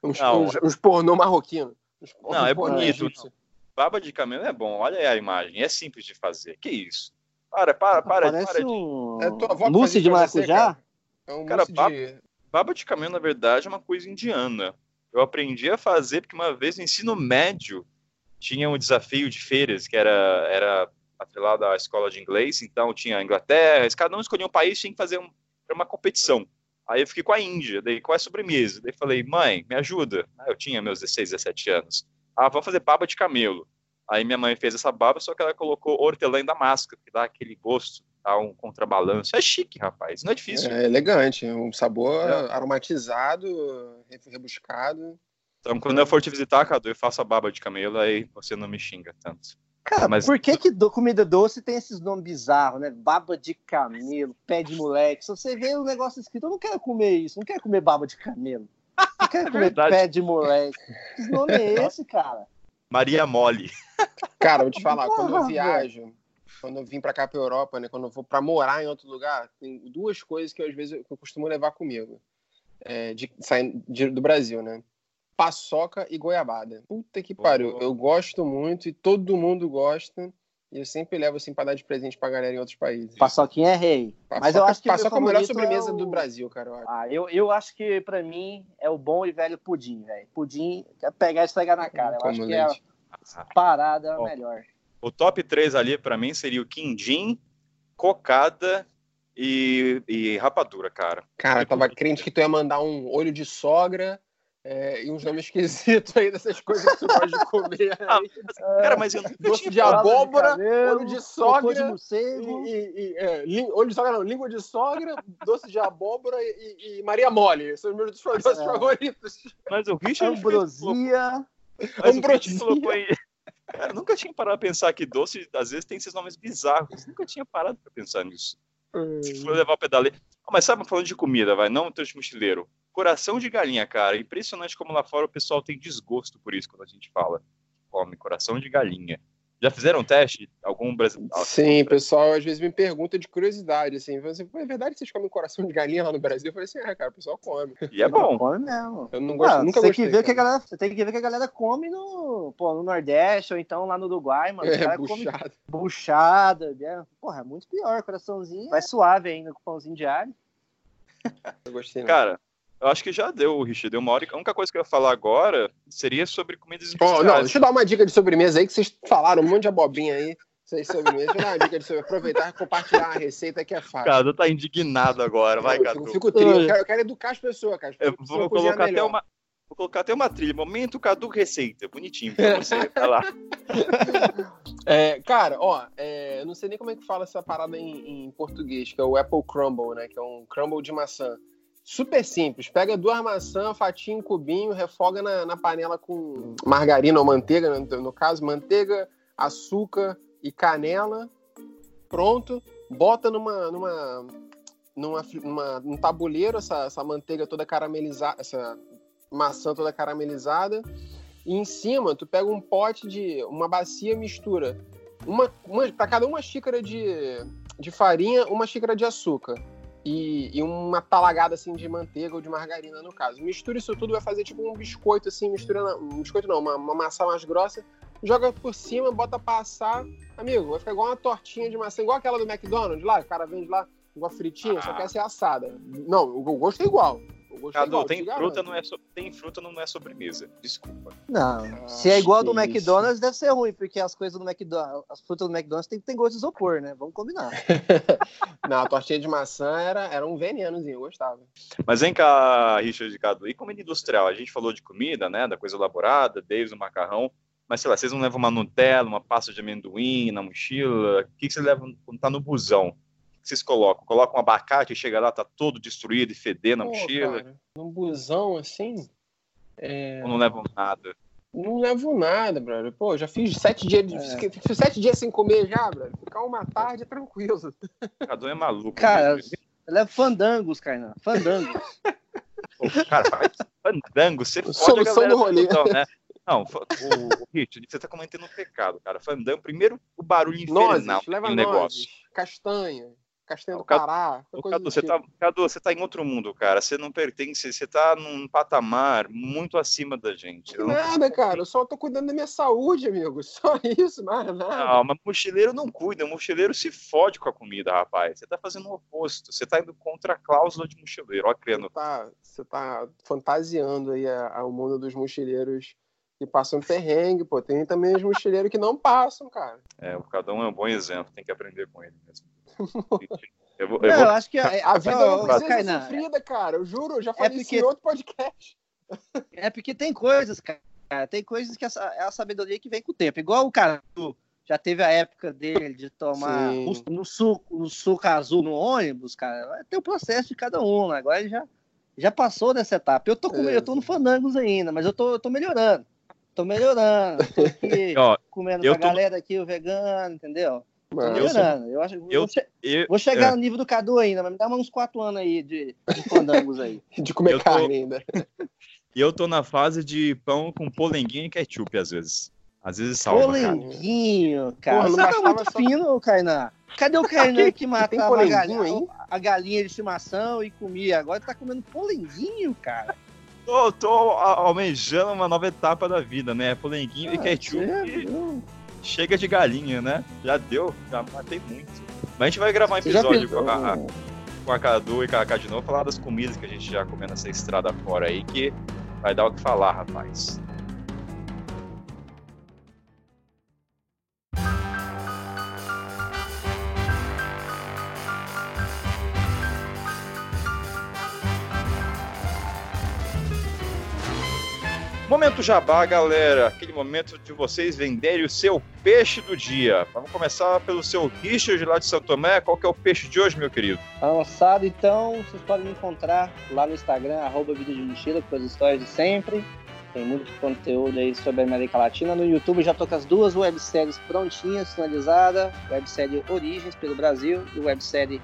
B: Uns,
A: Não,
B: uns, uns pornô marroquino. Uns
A: Não, é
B: pornô
A: bonito,
B: egípcio.
A: baba de camelo é bom, olha aí a imagem, é simples de fazer. Que isso? Para, para, para,
D: Parece
A: para de
D: um
B: É
D: mousse de
B: você,
D: maracujá.
B: cara? É um
A: Cara, papo-
B: de...
A: Baba de camelo, na verdade, é uma coisa indiana. Eu aprendi a fazer porque uma vez no ensino médio tinha um desafio de feiras, que era, era atrelado à escola de inglês, então tinha a Inglaterra, cada um escolhia um país, tinha que fazer um, uma competição. Aí eu fiquei com a Índia, daí qual é a sobremesa? Daí falei, mãe, me ajuda. eu tinha meus 16, 17 anos. Ah, vamos fazer baba de camelo. Aí minha mãe fez essa baba, só que ela colocou hortelã em damasco, que dá aquele gosto, dá um contrabalanço. É chique, rapaz, não é difícil.
B: É elegante, um sabor é. aromatizado, rebuscado.
A: Então, quando eu for te visitar, Cadu, eu faço a baba de camelo, aí você não me xinga tanto.
D: Cara, mas por que, que do, comida doce tem esses nomes bizarros, né? Baba de camelo, pé de moleque. Se você vê o negócio escrito, eu não quero comer isso, não quero comer baba de camelo. Não quero é comer é pé de moleque. Que nome é esse, cara?
A: Maria Mole.
B: Cara, vou te falar, quando eu viajo, quando eu vim para cá para Europa, né, quando eu vou para morar em outro lugar, tem duas coisas que eu, às vezes eu costumo levar comigo, é, de, saindo do Brasil, né? Paçoca e goiabada. Puta que pariu, eu gosto muito e todo mundo gosta. E eu sempre levo assim para dar de presente pra galera em outros países.
D: Paçoquinha é rei.
B: Paçoca, Mas eu acho que paçoca é a melhor sobremesa é o... do Brasil, cara. Eu acho.
D: Ah, eu, eu acho que para mim é o bom e velho pudim, velho. Pudim, pegar e esfregar na cara. Eu Como acho que leite. é a parada melhor.
A: O top 3 ali para mim seria o quindim, cocada e, e rapadura, cara.
B: Cara, eu tava crente que tu ia mandar um olho de sogra é, e uns nomes esquisitos aí dessas coisas que você pode comer. Ah,
A: cara, mas eu
B: não Doce de abóbora, de olho de sogra. De morcego. E, e, é, olho de sogra, não, língua de sogra, doce de abóbora e, e Maria Mole. São os meus doces é. favoritos.
A: Mas o Richard.
D: Ambrosia.
A: Mas Ambrosia. colocou aí. Cara, nunca tinha parado pra pensar que doce, às vezes, tem esses nomes bizarros. Nunca tinha parado pra pensar nisso. Se for levar o pedale. Oh, mas sabe, falando de comida, vai, não o de mochileiro coração de galinha, cara. Impressionante como lá fora o pessoal tem desgosto por isso quando a gente fala. Come coração de galinha. Já fizeram um teste? Algum brasileiro?
B: Sim, pessoal às vezes me pergunta de curiosidade, assim, você, é verdade que vocês comem coração de galinha lá no Brasil? Eu falei assim, é, cara, o pessoal come.
A: E é bom.
D: Come mesmo.
B: Eu não gosto, ah, nunca
D: tem
B: gostei.
D: Que ver que a galera, você tem que ver que a galera come no, pô, no Nordeste ou então lá no Uruguai, mano.
B: É, buchada.
D: Buchada, é, porra, é muito pior, coraçãozinho. Vai suave ainda com pãozinho de alho.
B: Eu gostei. Não.
A: Cara, eu acho que já deu, Richard. Deu uma hora. A única coisa que eu ia falar agora seria sobre comidas industriais.
B: Oh, não, deixa eu dar uma dica de sobremesa aí, que vocês falaram um monte de abobinha aí. Vocês sobremesa. Deixa eu dar uma dica de sobremesa. Aproveitar e compartilhar uma receita que é fácil.
A: Cadu tá indignado agora. Vai, Cadu.
B: Eu fico triste. Eu quero, eu quero educar as pessoas, cara.
A: eu vou colocar até uma. Vou colocar até uma trilha. Momento Cadu Receita. Bonitinho pra você. Vai lá.
B: É, cara, ó, é, eu não sei nem como é que fala essa parada em, em português, que é o Apple Crumble, né? Que é um crumble de maçã. Super simples. Pega duas maçãs, fatia em cubinho, refoga na, na panela com margarina ou manteiga, no, no, caso, manteiga, açúcar e canela. Pronto. Bota numa, numa, numa, numa num tabuleiro essa, essa manteiga toda caramelizada, essa maçã toda caramelizada. E em cima, tu pega um pote de. uma bacia mistura. Uma, uma, para cada uma xícara de, de farinha, uma xícara de açúcar e, e, uma talagada assim de manteiga ou de margarina no caso. Mistura isso tudo, vai fazer tipo um biscoito assim, mistura um biscoito não, uma, uma maçã mais grossa, joga por cima, bota passar, amigo, vai ficar igual uma tortinha de maçã, igual aquela do McDonald's lá, o cara vende lá igual fritinha, ah. só que essa é assada. Não, o gosto é igual.
A: Cadu, tem fruta, não é so... tem fruta, não é sobremesa. Desculpa.
D: Não. Ah, se é igual do McDonald's, isso. deve ser ruim, porque as coisas do McDonald's, as frutas do McDonald's tem, tem gosto de isopor, né? Vamos combinar.
B: não, a tortinha de maçã era, era um venenozinho, eu gostava.
A: Mas vem cá, Richard de Cadu, e comida industrial? A gente falou de comida, né? Da coisa elaborada, desde o macarrão. Mas sei lá, vocês não levam uma Nutella, uma pasta de amendoim na mochila? O que, que vocês levam quando tá no busão? Vocês colocam? Colocam um abacate e chega lá, tá todo destruído e fedendo na mochila? Cara,
B: num busão assim.
A: É... Ou não levam nada?
B: Não levo nada, brother. Pô, já fiz sete dias, é. fiz sete dias sem comer já, brother. Ficar uma tarde é tranquilo.
A: Cadu é maluco.
D: Cara, mesmo. eu levo fandangos, Kainan. Fandangos.
A: Pô, cara, fandango, você
B: pode Solução do rolê.
A: Então, né? Não, o, o você tá cometendo um pecado, cara. Fandango, primeiro o barulho infernal
B: nozes, leva negócio. castanha. Castanha do Pará.
A: Cadu, você tá, Cadu, você tá em outro mundo, cara. Você não pertence, você tá num patamar muito acima da gente.
B: Eu nada, cara. Eu só tô cuidando da minha saúde, amigo. Só isso, mais nada.
A: Não, mas mochileiro não cuida. O mochileiro se fode com a comida, rapaz. Você tá fazendo o oposto. Você tá indo contra a cláusula de mochileiro. Ó, criando.
B: Você tá, você tá fantasiando aí o mundo dos mochileiros que passam perrengue, pô. Tem também os mochileiros que não passam, cara.
A: É, o cada um é um bom exemplo, tem que aprender com ele mesmo.
D: Eu, vou, eu, não, vou... eu acho que a,
B: a vida não precisa ser sofrida, cara. Eu juro, eu já falei é porque... isso em outro podcast.
D: É porque tem coisas, cara. Tem coisas que é a sabedoria que vem com o tempo. Igual o cara já teve a época dele de tomar no suco, no suco azul no ônibus, cara. Ter o processo de cada um. Né? Agora ele já, já passou dessa etapa. Eu tô, com, é. eu tô no Fandangos ainda, mas eu tô, eu tô melhorando. Tô melhorando. Tô aqui Ó, comendo com a tô... galera aqui, o vegano, entendeu? Mano, eu, sou... eu acho eu, vou, che... eu, vou chegar é. no nível do Cadu ainda, mas me dá uns quatro anos aí de, de fandangos aí.
B: de comer eu carne tô... ainda.
A: E eu tô na fase de pão com polenguinho e ketchup, às vezes. Às vezes salva,
D: Polenguinho, cara. cara. Porra, Você tá muito só... fino, Kainan. Cadê o Kainan que matava a galinha, a galinha de estimação e comia? Agora tá comendo polenguinho, cara.
A: Tô, tô almejando uma nova etapa da vida, né? Polenguinho ah, e ketchup. E... Chega de galinha, né? Já deu, já matei muito. Mas a gente vai gravar um episódio com a, com a Cadu e com a Cadu de novo, falar das comidas que a gente já comeu nessa estrada fora aí, que vai dar o que falar, rapaz. Momento jabá, galera. Aquele momento de vocês venderem o seu peixe do dia. Vamos começar pelo seu Richard lá de São Tomé. Qual que é o peixe de hoje, meu querido?
D: Avançado, então, vocês podem me encontrar lá no Instagram, arroba Vida de Mochila, com as histórias de sempre. Tem muito conteúdo aí sobre a América Latina. No YouTube já tô com as duas webséries prontinhas, finalizadas. Websérie Origens pelo Brasil e websérie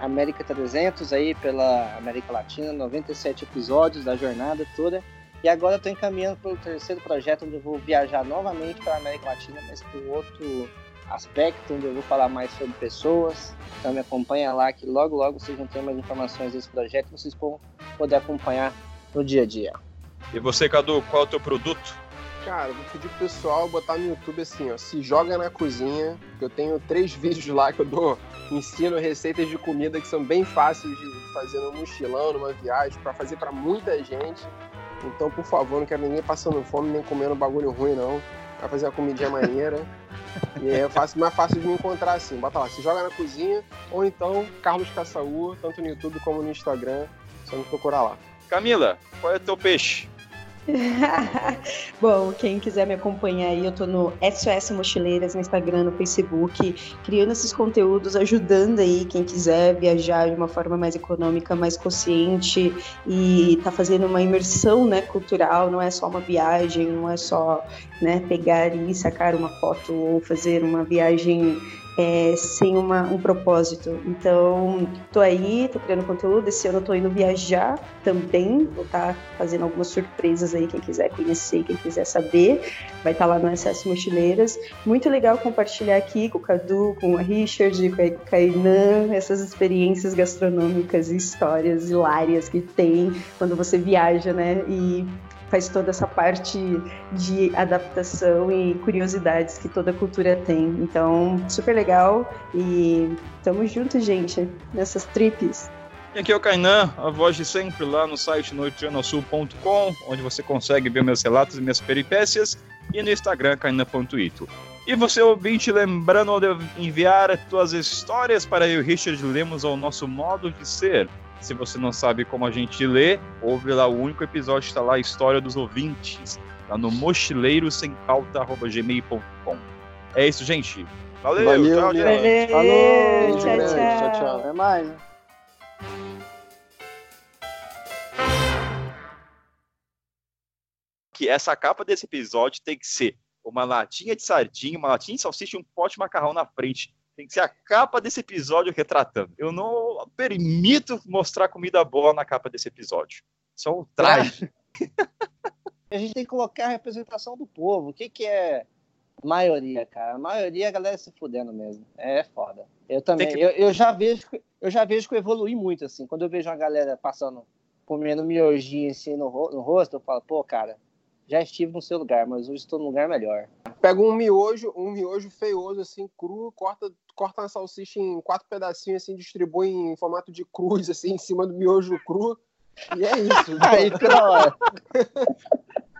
D: América 300 aí pela América Latina. 97 episódios da jornada toda. E agora estou encaminhando para o terceiro projeto, onde eu vou viajar novamente para a América Latina, mas com outro aspecto, onde eu vou falar mais sobre pessoas. Então me acompanha lá, que logo, logo vocês vão ter mais informações desse projeto, vocês vão poder acompanhar no dia a dia.
A: E você, Cadu, qual é o teu produto?
B: Cara, eu vou pedir pro pessoal botar no YouTube assim, ó, se joga na cozinha, eu tenho três vídeos lá que eu dou, ensino receitas de comida que são bem fáceis de fazer no mochilão, numa viagem, para fazer para muita gente. Então, por favor, não quero ninguém passando fome nem comendo bagulho ruim, não. Vai fazer uma comidinha maneira. e é fácil, mais fácil de me encontrar assim. Bota lá, se joga na cozinha, ou então Carlos Caçaú, tanto no YouTube como no Instagram. Só me procurar lá.
A: Camila, qual é o teu peixe?
C: Bom, quem quiser me acompanhar aí, eu tô no SOS Mochileiras no Instagram, no Facebook, criando esses conteúdos, ajudando aí quem quiser viajar de uma forma mais econômica, mais consciente e tá fazendo uma imersão, né, cultural, não é só uma viagem, não é só, né, pegar e sacar uma foto ou fazer uma viagem é, sem uma, um propósito. Então, tô aí, tô criando conteúdo. Esse ano eu tô indo viajar também. Vou estar tá fazendo algumas surpresas aí. Quem quiser conhecer, quem quiser saber, vai estar tá lá no Acesso Mochileiras. Muito legal compartilhar aqui com o Cadu, com a Richard, com a Kainan, essas experiências gastronômicas e histórias hilárias que tem quando você viaja, né? E faz toda essa parte de adaptação e curiosidades que toda cultura tem. Então, super legal e tamo junto, gente, nessas trips.
A: E aqui é o Kainan, a voz de sempre lá no site noitianosul.com, onde você consegue ver meus relatos e minhas peripécias, e no Instagram, kainan.ito. E você, ouvinte, lembrando de enviar suas histórias para eu e Richard lemos ao nosso modo de ser. Se você não sabe como a gente lê, ouve lá o único episódio está lá, a História dos Ouvintes, lá no mochileirosempauta.gmail.com. É isso, gente. Valeu,
B: Valeu
C: tchau, tchau.
B: Valeu,
C: Falou, tchau, tchau.
B: tchau, tchau.
D: Até mais.
A: Que essa capa desse episódio tem que ser uma latinha de sardinha, uma latinha de salsicha e um pote de macarrão na frente tem que ser a capa desse episódio retratando. Eu não permito mostrar comida boa na capa desse episódio. Só um traje.
D: a gente tem que colocar a representação do povo. O que, que é maioria, cara? A maioria é a galera se fudendo mesmo. É foda. Eu também. Que... Eu, eu, já vejo, eu já vejo que eu evolui muito, assim. Quando eu vejo uma galera passando, comendo miojinho assim no, no rosto, eu falo, pô, cara, já estive no seu lugar, mas hoje estou num lugar melhor.
B: Pega um miojo, um miojo feioso, assim, cru, corta, corta uma salsicha em quatro pedacinhos, assim, distribui em formato de cruz, assim, em cima do miojo cru. E é isso.
D: Aí hora.